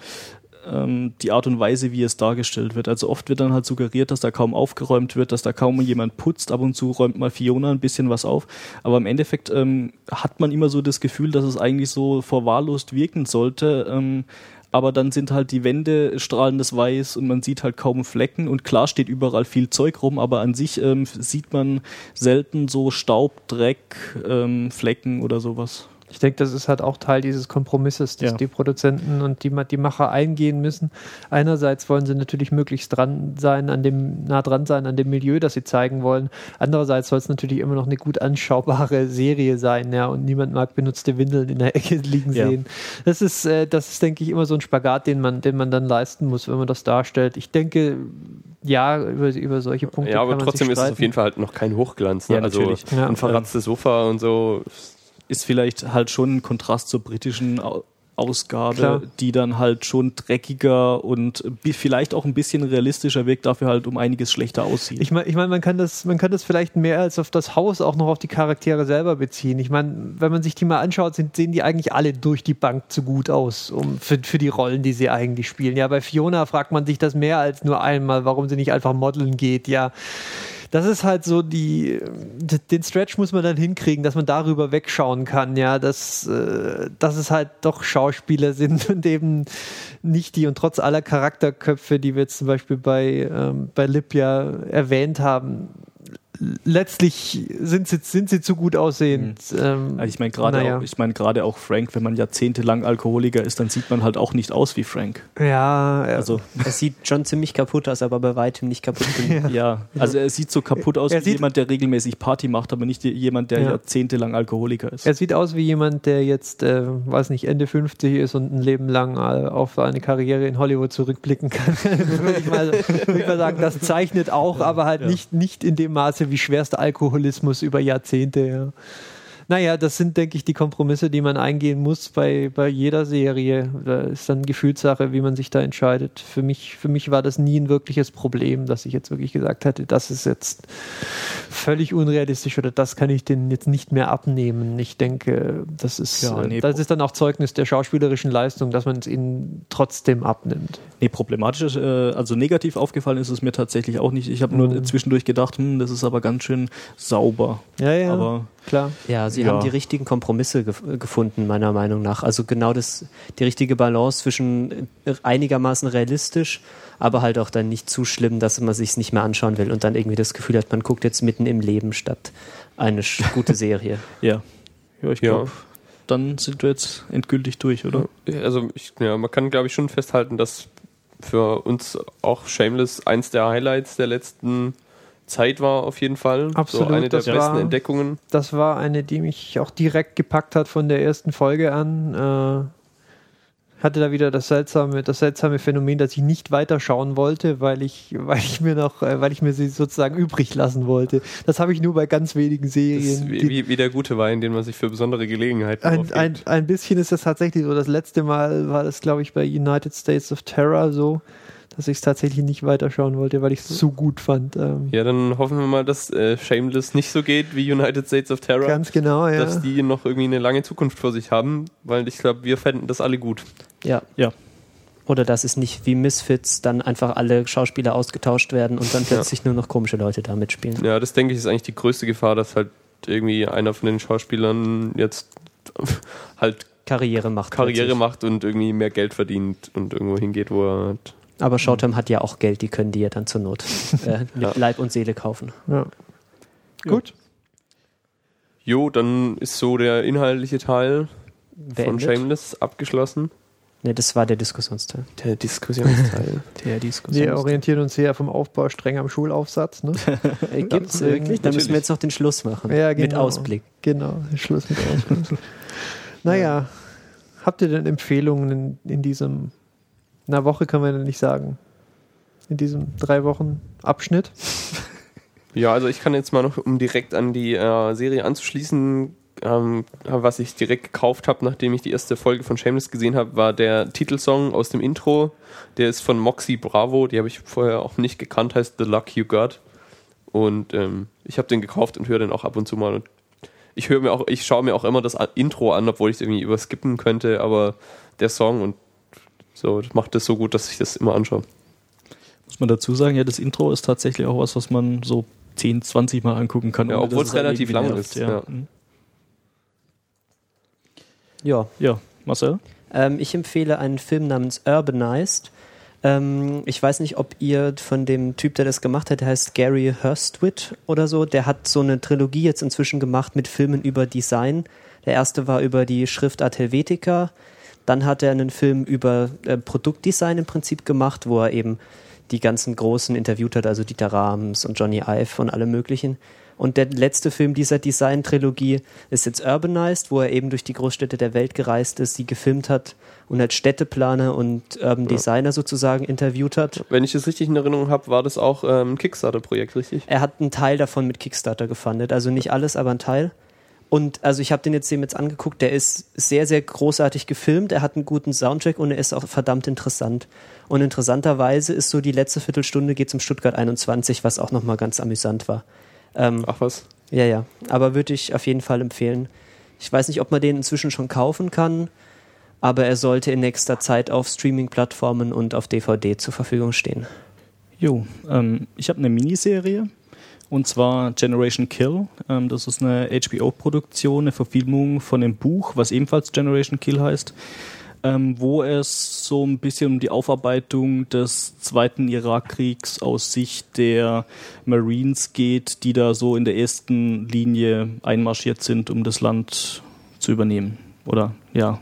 ähm, die Art und Weise, wie es dargestellt wird. Also oft wird dann halt suggeriert, dass da kaum aufgeräumt wird, dass da kaum jemand putzt. Ab und zu räumt mal Fiona ein bisschen was auf. Aber im Endeffekt ähm, hat man immer so das Gefühl, dass es eigentlich so verwahrlost wirken sollte. Ähm, aber dann sind halt die Wände strahlendes Weiß und man sieht halt kaum Flecken und klar steht überall viel Zeug rum, aber an sich ähm, sieht man selten so Staub, Dreck, ähm, Flecken oder sowas. Ich denke, das ist halt auch Teil dieses Kompromisses, dass Ja. die Produzenten und die, die Macher eingehen müssen. Einerseits wollen sie natürlich möglichst dran sein, an dem, nah dran sein an dem Milieu, das sie zeigen wollen. Andererseits soll es natürlich immer noch eine gut anschaubare Serie sein, ja, und niemand mag benutzte Windeln in der Ecke [LAUGHS] liegen Ja. sehen. Das ist, äh, das ist, denke ich, immer so ein Spagat, den man, den man dann leisten muss, wenn man das darstellt. Ich denke, ja, über, über solche Punkte Ja, aber trotzdem ist es auf jeden Fall halt noch kein Hochglanz. Ne? Ja, also natürlich. Ein verratztes Sofa und so. Ist vielleicht halt schon ein Kontrast zur britischen Au- Ausgabe, Klar. die dann halt schon dreckiger und vielleicht auch ein bisschen realistischer wirkt, dafür halt um einiges schlechter aussieht. Ich meine, ich mein, man, kann das, man kann das vielleicht mehr als auf das Haus auch noch auf die Charaktere selber beziehen. Ich meine, wenn man sich die mal anschaut, sind, sehen die eigentlich alle durch die Bank zu gut aus um, für, für die Rollen, die sie eigentlich spielen. Ja, bei Fiona fragt man sich das mehr als nur einmal, warum sie nicht einfach modeln geht. Ja, das ist halt so die, den Stretch muss man dann hinkriegen, dass man darüber wegschauen kann, ja, dass, äh, dass es halt doch Schauspieler sind [LAUGHS] und eben nicht die und trotz aller Charakterköpfe, die wir jetzt zum Beispiel bei, ähm, bei Lip erwähnt haben, letztlich sind sie, sind sie zu gut aussehend. Ähm, Also ich meine gerade naja. auch, ich meine gerade auch Frank, wenn man jahrzehntelang Alkoholiker ist, dann sieht man halt auch nicht aus wie Frank. ja, Also Es [LAUGHS] sieht schon ziemlich kaputt aus, aber bei weitem nicht kaputt [LAUGHS] genug. ja, also er sieht so kaputt aus Er wie jemand, der regelmäßig Party macht, aber nicht jemand, der Ja. jahrzehntelang Alkoholiker ist. Er sieht aus wie jemand, der jetzt, äh, weiß nicht, Ende 50 ist und ein Leben lang äh, auf eine Karriere in Hollywood zurückblicken kann. [LAUGHS] würde, ich mal, würde ich mal sagen, das zeichnet auch, aber halt Ja. nicht, nicht in dem Maße wie schwerster Alkoholismus über Jahrzehnte. Ja. Naja, das sind, denke ich, die Kompromisse, die man eingehen muss bei, bei jeder Serie. Da ist dann Gefühlssache, wie man sich da entscheidet. Für mich, für mich war das nie ein wirkliches Problem, dass ich jetzt wirklich gesagt hätte, das ist jetzt völlig unrealistisch oder das kann ich denen jetzt nicht mehr abnehmen. Ich denke, das ist, Ja, nee, das ist dann auch Zeugnis der schauspielerischen Leistung, dass man es ihnen trotzdem abnimmt. Nee, problematisch, ist, äh, also negativ aufgefallen ist es mir tatsächlich auch nicht. Ich habe nur Mhm. zwischendurch gedacht, hm, das ist aber ganz schön sauber. Ja, ja, Aber klar. Ja, sie Ja. haben die richtigen Kompromisse gef gefunden, meiner Meinung nach. Also genau das, die richtige Balance zwischen äh, einigermaßen realistisch, aber halt auch dann nicht zu schlimm, dass man sich nicht mehr anschauen will und dann irgendwie das Gefühl hat, man guckt jetzt mitten im Leben statt eine gute Serie. [LAUGHS] ja. Ja, ich Ja. glaube, dann sind wir jetzt endgültig durch, oder? Also ich, ja, man kann glaube ich schon festhalten, dass für uns auch Shameless eins der Highlights der letzten Zeit war auf jeden Fall. Absolut, So eine der das besten war- Entdeckungen. Das war eine, die mich auch direkt gepackt hat von der ersten Folge an. Äh, hatte da wieder das seltsame, das seltsame Phänomen, dass ich nicht weiterschauen wollte, weil ich, weil ich mir noch, äh, weil ich mir sie sozusagen übrig lassen wollte. Das habe ich nur bei ganz wenigen Serien. wie, wie, wie der gute Wein, den man sich für besondere Gelegenheiten ein, ein, ein bisschen ist das tatsächlich so. Das letzte Mal war das, glaube ich, bei United States of Terror so, dass ich es tatsächlich nicht weiterschauen wollte, weil ich es so gut fand. Ähm, ja, dann hoffen wir mal, dass äh, Shameless nicht so geht wie United States of Terror. Ganz genau, ja. Dass die noch irgendwie eine lange Zukunft vor sich haben, weil ich glaube, wir fänden das alle gut. Ja. Ja. Oder dass es nicht wie Misfits dann einfach alle Schauspieler ausgetauscht werden und dann plötzlich nur noch komische Leute da mitspielen. Ja, das denke ich ist eigentlich die größte Gefahr, dass halt irgendwie einer von den Schauspielern jetzt [LAUGHS] halt Karriere macht. Karriere plötzlich. macht und irgendwie mehr Geld verdient und irgendwo hingeht, wo er halt Aber Showtime hat ja auch Geld, die können die ja dann zur Not [LAUGHS] äh, mit Ja. Leib und Seele kaufen. ja. Gut. Jo, dann ist so der inhaltliche Teil von Beendet. Shameless abgeschlossen. Ne, das war der Diskussionsteil. Der Diskussionsteil. [LAUGHS] Der Diskussion. Wir orientieren uns hier vom Aufbau streng am Schulaufsatz. Ne? [LAUGHS] Äh, gibt's Ja, wirklich? Dann müssen wir jetzt noch den Schluss machen. Ja, Mit genau. Ausblick. Genau, Schluss mit Ausschluss. naja, habt ihr denn Empfehlungen in, in diesem, na Woche kann man ja nicht sagen, in diesem drei Wochen Abschnitt? [LAUGHS] Ja, also ich kann jetzt mal noch, um direkt an die äh, Serie anzuschließen, ähm, was ich direkt gekauft habe, nachdem ich die erste Folge von Shameless gesehen habe, war der Titelsong aus dem Intro. Der ist von Moxie Bravo, die habe ich vorher auch nicht gekannt, heißt The Luck You Got. Und ähm, ich habe den gekauft und höre den auch ab und zu mal. Und ich höre mir auch, ich schaue mir auch immer das Intro an, obwohl ich es irgendwie überskippen könnte, aber der Song und so das macht das so gut, dass ich das immer anschaue. Muss man dazu sagen, ja, das Intro ist tatsächlich auch was, was man so 10, 20 Mal angucken kann. Ja, obwohl es relativ irgendwie lang nervt, ist. Ja. Ja. Mhm. Ja, ja, Marcel? ähm, ich empfehle einen Film namens Urbanized. Ähm, ich weiß nicht, ob ihr von dem Typ, der das gemacht hat, der heißt Gary Hurstwit oder so, der hat so eine Trilogie jetzt inzwischen gemacht mit Filmen über Design. Der erste war über die Schriftart Helvetica. Dann hat er einen Film über äh, Produktdesign im Prinzip gemacht, wo er eben die ganzen Großen interviewt hat, also Dieter Rams und Johnny Ive und alle möglichen. Und der letzte Film dieser Design-Trilogie ist jetzt Urbanized, wo er eben durch die Großstädte der Welt gereist ist, sie gefilmt hat und als Städteplaner und Urban Designer sozusagen interviewt hat. Wenn ich das richtig in Erinnerung habe, war das auch ähm, ein Kickstarter-Projekt, richtig? Er hat einen Teil davon mit Kickstarter gefundet, also nicht alles, aber ein Teil. Und also ich habe den jetzt dem jetzt angeguckt, der ist sehr, sehr großartig gefilmt, er hat einen guten Soundtrack und er ist auch verdammt interessant. Und interessanterweise ist so die letzte Viertelstunde geht zum Stuttgart 21, was auch nochmal ganz amüsant war. Ähm, Ach was? ja, ja, aber würde ich auf jeden Fall empfehlen. Ich weiß nicht, ob man den inzwischen schon kaufen kann, aber er sollte in nächster Zeit auf Streaming-Plattformen und auf DVD zur Verfügung stehen. Jo, ähm, ich habe eine Miniserie und zwar Generation Kill. Ähm, das ist eine HBO-Produktion, eine Verfilmung von dem Buch, was ebenfalls Generation Kill heißt, ähm, wo es so ein bisschen um die Aufarbeitung des zweiten Irakkriegs aus Sicht der Marines geht, die da so in der ersten Linie einmarschiert sind, um das Land zu übernehmen. Oder ja,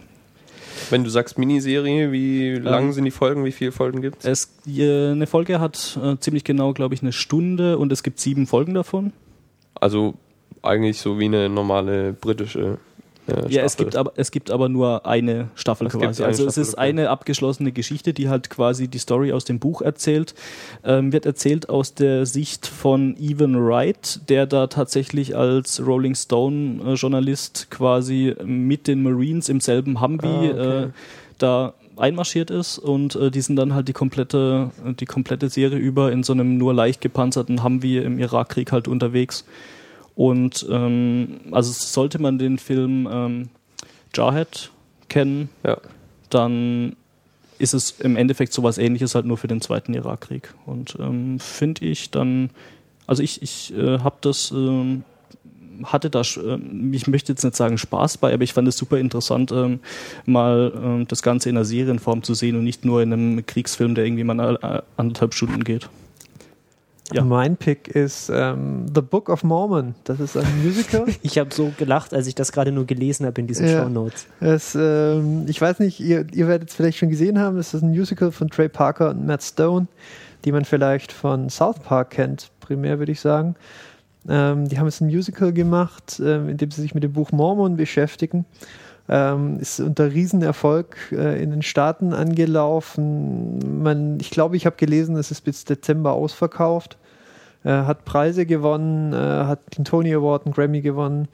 Wenn du sagst Miniserie, wie lang sind die Folgen, wie viele Folgen gibt es? Es, äh, eine Folge hat äh, ziemlich genau, glaube ich, eine Stunde und es gibt sieben Folgen davon. Also eigentlich so wie eine normale britische äh, Ja, es Staffel. gibt, aber, es gibt aber nur eine Staffel Es quasi. eine Also es Staffel, ist okay. eine abgeschlossene Geschichte, die halt quasi die Story aus dem Buch erzählt. Ähm, wird erzählt aus der Sicht von Evan Wright, der da tatsächlich als Rolling Stone äh, Journalist quasi mit den Marines im selben Humvee Ah, okay. äh, da einmarschiert ist und äh, die sind dann halt die komplette, die komplette Serie über in so einem nur leicht gepanzerten Humvee im Irakkrieg halt unterwegs. Und ähm, also sollte man den Film ähm, Jarhead kennen, Ja. dann ist es im Endeffekt sowas ähnliches halt nur für den zweiten Irakkrieg. Und ähm, finde ich dann, also ich, ich äh, habe das, ähm, hatte da, ähm, ich möchte jetzt nicht sagen Spaß bei, aber ich fand es super interessant, ähm, mal ähm, das Ganze in einer Serienform zu sehen und nicht nur in einem Kriegsfilm, der irgendwie mal äh, anderthalb Stunden geht. Ja. Mein Pick ist ähm, The Book of Mormon. Das ist ein Musical. [LAUGHS] Ich habe so gelacht, als ich das gerade nur gelesen habe in diesen Ja. Show Notes. Es, ähm, ich weiß nicht, ihr, ihr werdet es vielleicht schon gesehen haben. Es ist ein Musical von Trey Parker und Matt Stone, die man vielleicht von South Park kennt, primär würde ich sagen. Ähm, die haben jetzt ein Musical gemacht, ähm, in dem sie sich mit dem Buch Mormon beschäftigen. Ähm, ist unter Riesenerfolg äh, in den Staaten angelaufen. Man, ich glaube, ich habe gelesen, es ist bis Dezember ausverkauft. Äh, hat Preise gewonnen, äh, hat den Tony Award, einen Grammy gewonnen.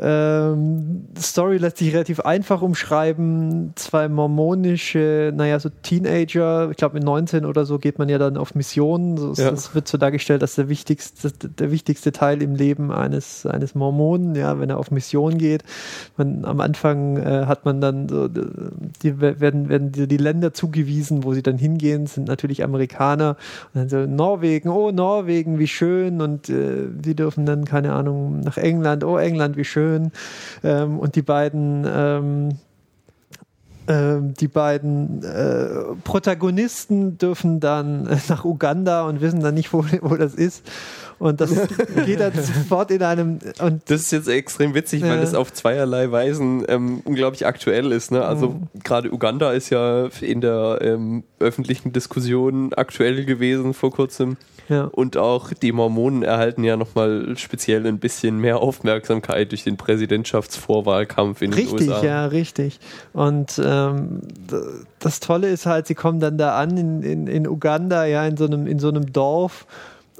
Ähm, Story lässt sich relativ einfach umschreiben. Zwei mormonische, naja, so Teenager, ich glaube mit 19 oder so geht man ja dann auf Missionen. So, Ja. Das wird so dargestellt, dass der wichtigste, der wichtigste Teil im Leben eines, eines Mormonen, ja, wenn er auf Mission geht. Man, am Anfang äh, hat man dann so, die werden, werden die, die Länder zugewiesen, wo sie dann hingehen, sind natürlich Amerikaner. Und dann so Norwegen, oh Norwegen, wie schön. Und äh, die dürfen dann, keine Ahnung, nach England, oh England, wie schön. Ähm, und die beiden ähm, ähm, die beiden äh, Protagonisten dürfen dann [LAUGHS] nach Uganda und wissen dann nicht, wo, wo das ist. Und das [LAUGHS] geht dann sofort in einem. Und Das ist jetzt extrem witzig, weil Ja. das auf zweierlei Weisen ähm, unglaublich aktuell ist. Ne? Also Mhm. gerade Uganda ist ja in der ähm, öffentlichen Diskussion aktuell gewesen vor kurzem. ja. Und auch die Mormonen erhalten ja nochmal speziell ein bisschen mehr Aufmerksamkeit durch den Präsidentschaftsvorwahlkampf in den Richtig, USA. ja, richtig. Und ähm, das Tolle ist halt, sie kommen dann da an in, in, in Uganda, ja, in so einem, in so einem Dorf.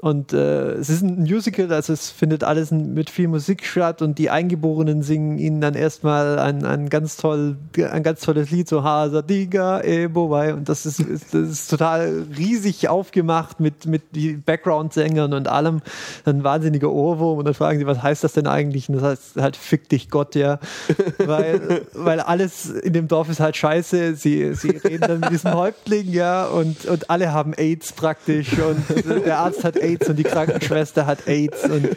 Und äh, es ist ein Musical, also es findet alles mit viel Musik statt und die Eingeborenen singen ihnen dann erstmal ein, ein, ganz, toll, ein ganz tolles Lied, so Hasadiga Ebowai. Und das ist, ist, das ist total riesig aufgemacht mit, mit die Background-Sängern und allem. Ein wahnsinniger Ohrwurm. Und dann fragen sie, was heißt das denn eigentlich? Und das heißt halt, fick dich Gott, ja. [LAUGHS] weil, weil alles in dem Dorf ist halt scheiße. Sie, sie reden dann mit diesem Häuptling, ja, und, und alle haben AIDS praktisch. Und der Arzt hat AIDS AIDS und die Krankenschwester hat AIDS und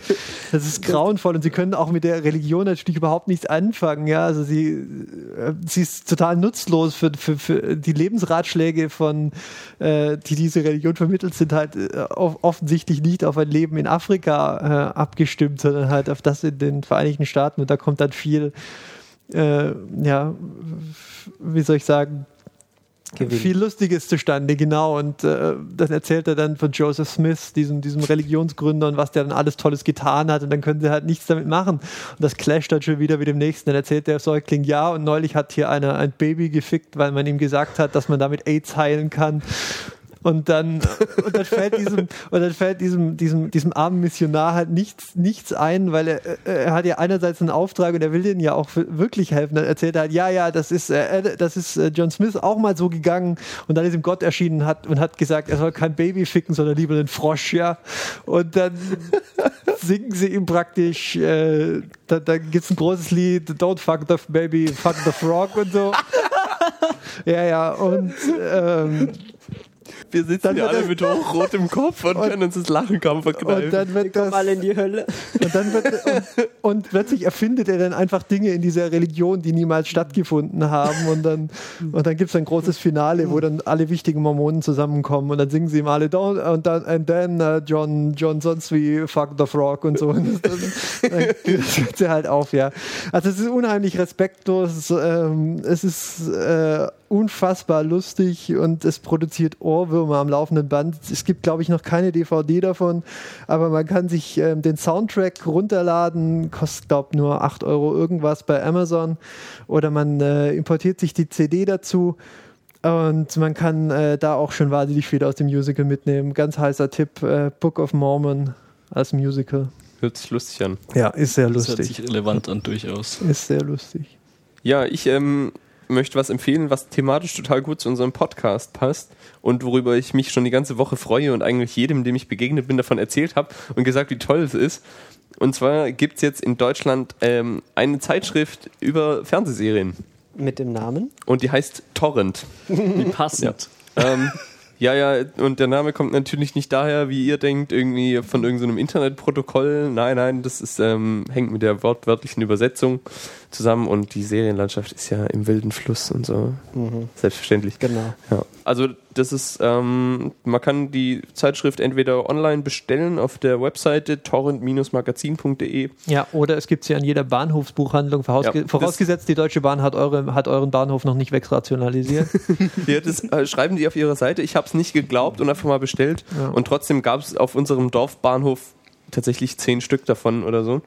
das ist grauenvoll und sie können auch mit der Religion natürlich überhaupt nichts anfangen. Ja, also sie, äh, sie ist total nutzlos für, für, für die Lebensratschläge von, äh, die diese Religion vermittelt, sind halt äh, offensichtlich nicht auf ein Leben in Afrika äh, abgestimmt, sondern halt auf das in den Vereinigten Staaten und da kommt dann viel, äh, ja, wie soll ich sagen, Gewinn. viel Lustiges zustande, genau. Und äh, dann erzählt er dann von Joseph Smith, diesem, diesem Religionsgründer und was der dann alles Tolles getan hat. Und dann können sie halt nichts damit machen. Und das clasht dann schon wieder mit dem nächsten. Dann erzählt der Säugling, ja, und neulich hat hier einer ein Baby gefickt, weil man ihm gesagt hat, dass man damit AIDS heilen kann. Und dann, und dann fällt diesem, und dann fällt diesem, diesem, diesem armen Missionar halt nichts, nichts ein, weil er, er hat ja einerseits einen Auftrag und er will denen ja auch wirklich helfen. Dann erzählt er halt, ja, ja, das ist, äh, das ist äh, John Smith auch mal so gegangen und dann ist ihm Gott erschienen hat und hat gesagt, er soll kein Baby ficken, sondern lieber einen Frosch, ja. Und dann [LAUGHS] singen sie ihm praktisch, äh, da, da gibt es ein großes Lied, Don't fuck the baby, fuck the frog und so. [LAUGHS] ja, ja, und ähm, wir sitzen dann ja alle mit hochrotem Kopf und, [LAUGHS] und, können uns das Lachen kaum verkneifen. Und dann wird das, alle in die Hölle. Und, dann wird, und, und, plötzlich erfindet er dann einfach Dinge in dieser Religion, die niemals stattgefunden haben. Und dann, und dann gibt es ein großes Finale, wo dann alle wichtigen Mormonen zusammenkommen und dann singen sie ihm alle Don't und dann and then uh, John, John sonst wie Fuck the Frog und so. [LAUGHS] Und dann, dann geht sie halt auf, ja. Also es ist unheimlich respektlos. Ähm, es ist äh, unfassbar lustig und es produziert Ohrwürmer am laufenden Band. Es gibt, glaube ich, noch keine DVD davon, aber man kann sich ähm, den Soundtrack runterladen, kostet, glaube ich, nur 8 Euro irgendwas bei Amazon oder man äh, importiert sich die CD dazu. Und man kann äh, da auch schon wahnsinnig viel aus dem Musical mitnehmen. Ganz heißer Tipp: äh, Book of Mormon als Musical. Hört sich lustig an. Ja, ist sehr lustig. Das hört sich relevant an, durchaus. Ist sehr lustig. Ja, ich ähm, möchte was empfehlen, was thematisch total gut zu unserem Podcast passt und worüber ich mich schon die ganze Woche freue und eigentlich jedem, dem ich begegnet bin, davon erzählt habe und gesagt, wie toll es ist. Und zwar gibt es jetzt in Deutschland ähm, eine Zeitschrift über Fernsehserien. Mit dem Namen? Und die heißt Torrent. Wie passend. Ja. ähm, ja, ja, und der Name kommt natürlich nicht daher, wie ihr denkt, irgendwie von irgendeinem Internetprotokoll. Nein, nein, das ist, ähm, hängt mit der wortwörtlichen Übersetzung zusammen und die Serienlandschaft ist ja im wilden Fluss und so. Mhm. Selbstverständlich. Genau. Ja. Also das ist, ähm, man kann die Zeitschrift entweder online bestellen auf der Webseite torrent-magazin.de. Ja, oder es gibt sie an jeder Bahnhofsbuchhandlung, vorausge ja, vorausgesetzt die Deutsche Bahn hat, eure, hat euren Bahnhof noch nicht wegrationalisiert. [LAUGHS] ja, das äh, schreiben die auf ihrer Seite. Ich habe es nicht geglaubt und einfach mal bestellt. Ja. Und trotzdem gab es auf unserem Dorfbahnhof tatsächlich zehn Stück davon oder so.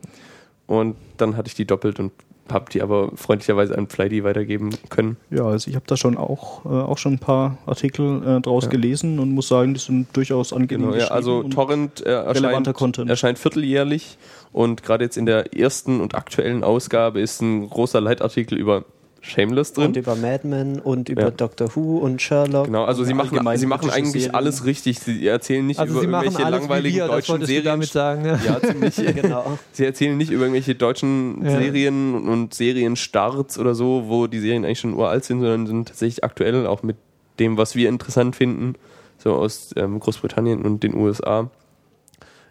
Und dann hatte ich die doppelt und habe die aber freundlicherweise an Flighty weitergeben können. Ja, also ich habe da schon auch, äh, auch schon ein paar Artikel äh, draus ja. gelesen und muss sagen, die sind durchaus angenehm. Genau, ja, also Torrent äh, erscheint, erscheint vierteljährlich und gerade jetzt in der ersten und aktuellen Ausgabe ist ein großer Leitartikel über Shameless drin. Und über Mad Men und über ja. Doctor Who und Sherlock. Genau, also sie machen, sie machen eigentlich Serien. alles richtig. Sie erzählen nicht also über irgendwelche langweiligen wir, deutschen Serien. damit sagen. Ja, ja ziemlich. [LAUGHS] genau. Sie erzählen nicht über irgendwelche deutschen ja. Serien und Serienstarts oder so, wo die Serien eigentlich schon uralt sind, sondern sind tatsächlich aktuell auch mit dem, was wir interessant finden, so aus ähm, Großbritannien und den USA.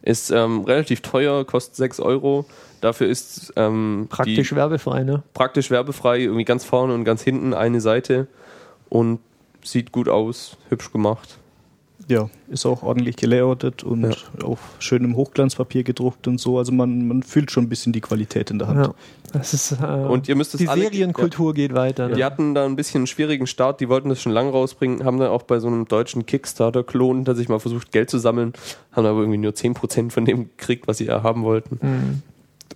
Ist ähm, relativ teuer, kostet 6 Euro. Dafür ist ähm, praktisch werbefrei, ne? Praktisch werbefrei, irgendwie ganz vorne und ganz hinten eine Seite und sieht gut aus, hübsch gemacht. Ja, ist auch ordentlich gelayoutet und ja. auf schönem Hochglanzpapier gedruckt und so. Also man, man fühlt schon ein bisschen die Qualität in der Hand. Ja. Das ist, äh, und ihr müsst es die alle, Serienkultur ja. geht weiter. Ne? Die hatten da ein bisschen einen schwierigen Start, die wollten das schon lange rausbringen, haben dann auch bei so einem deutschen Kickstarter-Klon tatsächlich mal versucht, Geld zu sammeln, haben aber irgendwie nur 10% von dem gekriegt, was sie haben wollten. Mhm.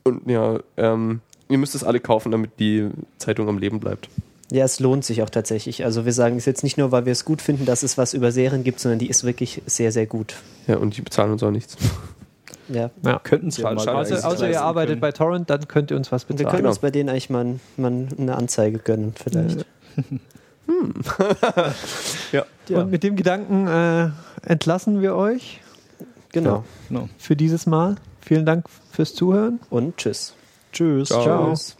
Und ja, ähm, ihr müsst es alle kaufen, damit die Zeitung am Leben bleibt. Ja, es lohnt sich auch tatsächlich. Also wir sagen es jetzt nicht nur, weil wir es gut finden, dass es was über Serien gibt, sondern die ist wirklich sehr, sehr gut. Ja, und die bezahlen uns auch nichts. [LAUGHS] Ja. Ja. Könnten sie Schade, mal. Außer, außer ihr leisten arbeitet können. bei Torrent, dann könnt ihr uns was Wir bezahlen. können Genau. uns bei denen eigentlich mal, mal eine Anzeige gönnen, vielleicht. Ja. [LAUGHS] Und mit dem Gedanken äh, entlassen wir euch Genau. Genau. für dieses Mal. Vielen Dank fürs Zuhören. Und tschüss. Tschüss. Ciao. Ciao. Tschüss.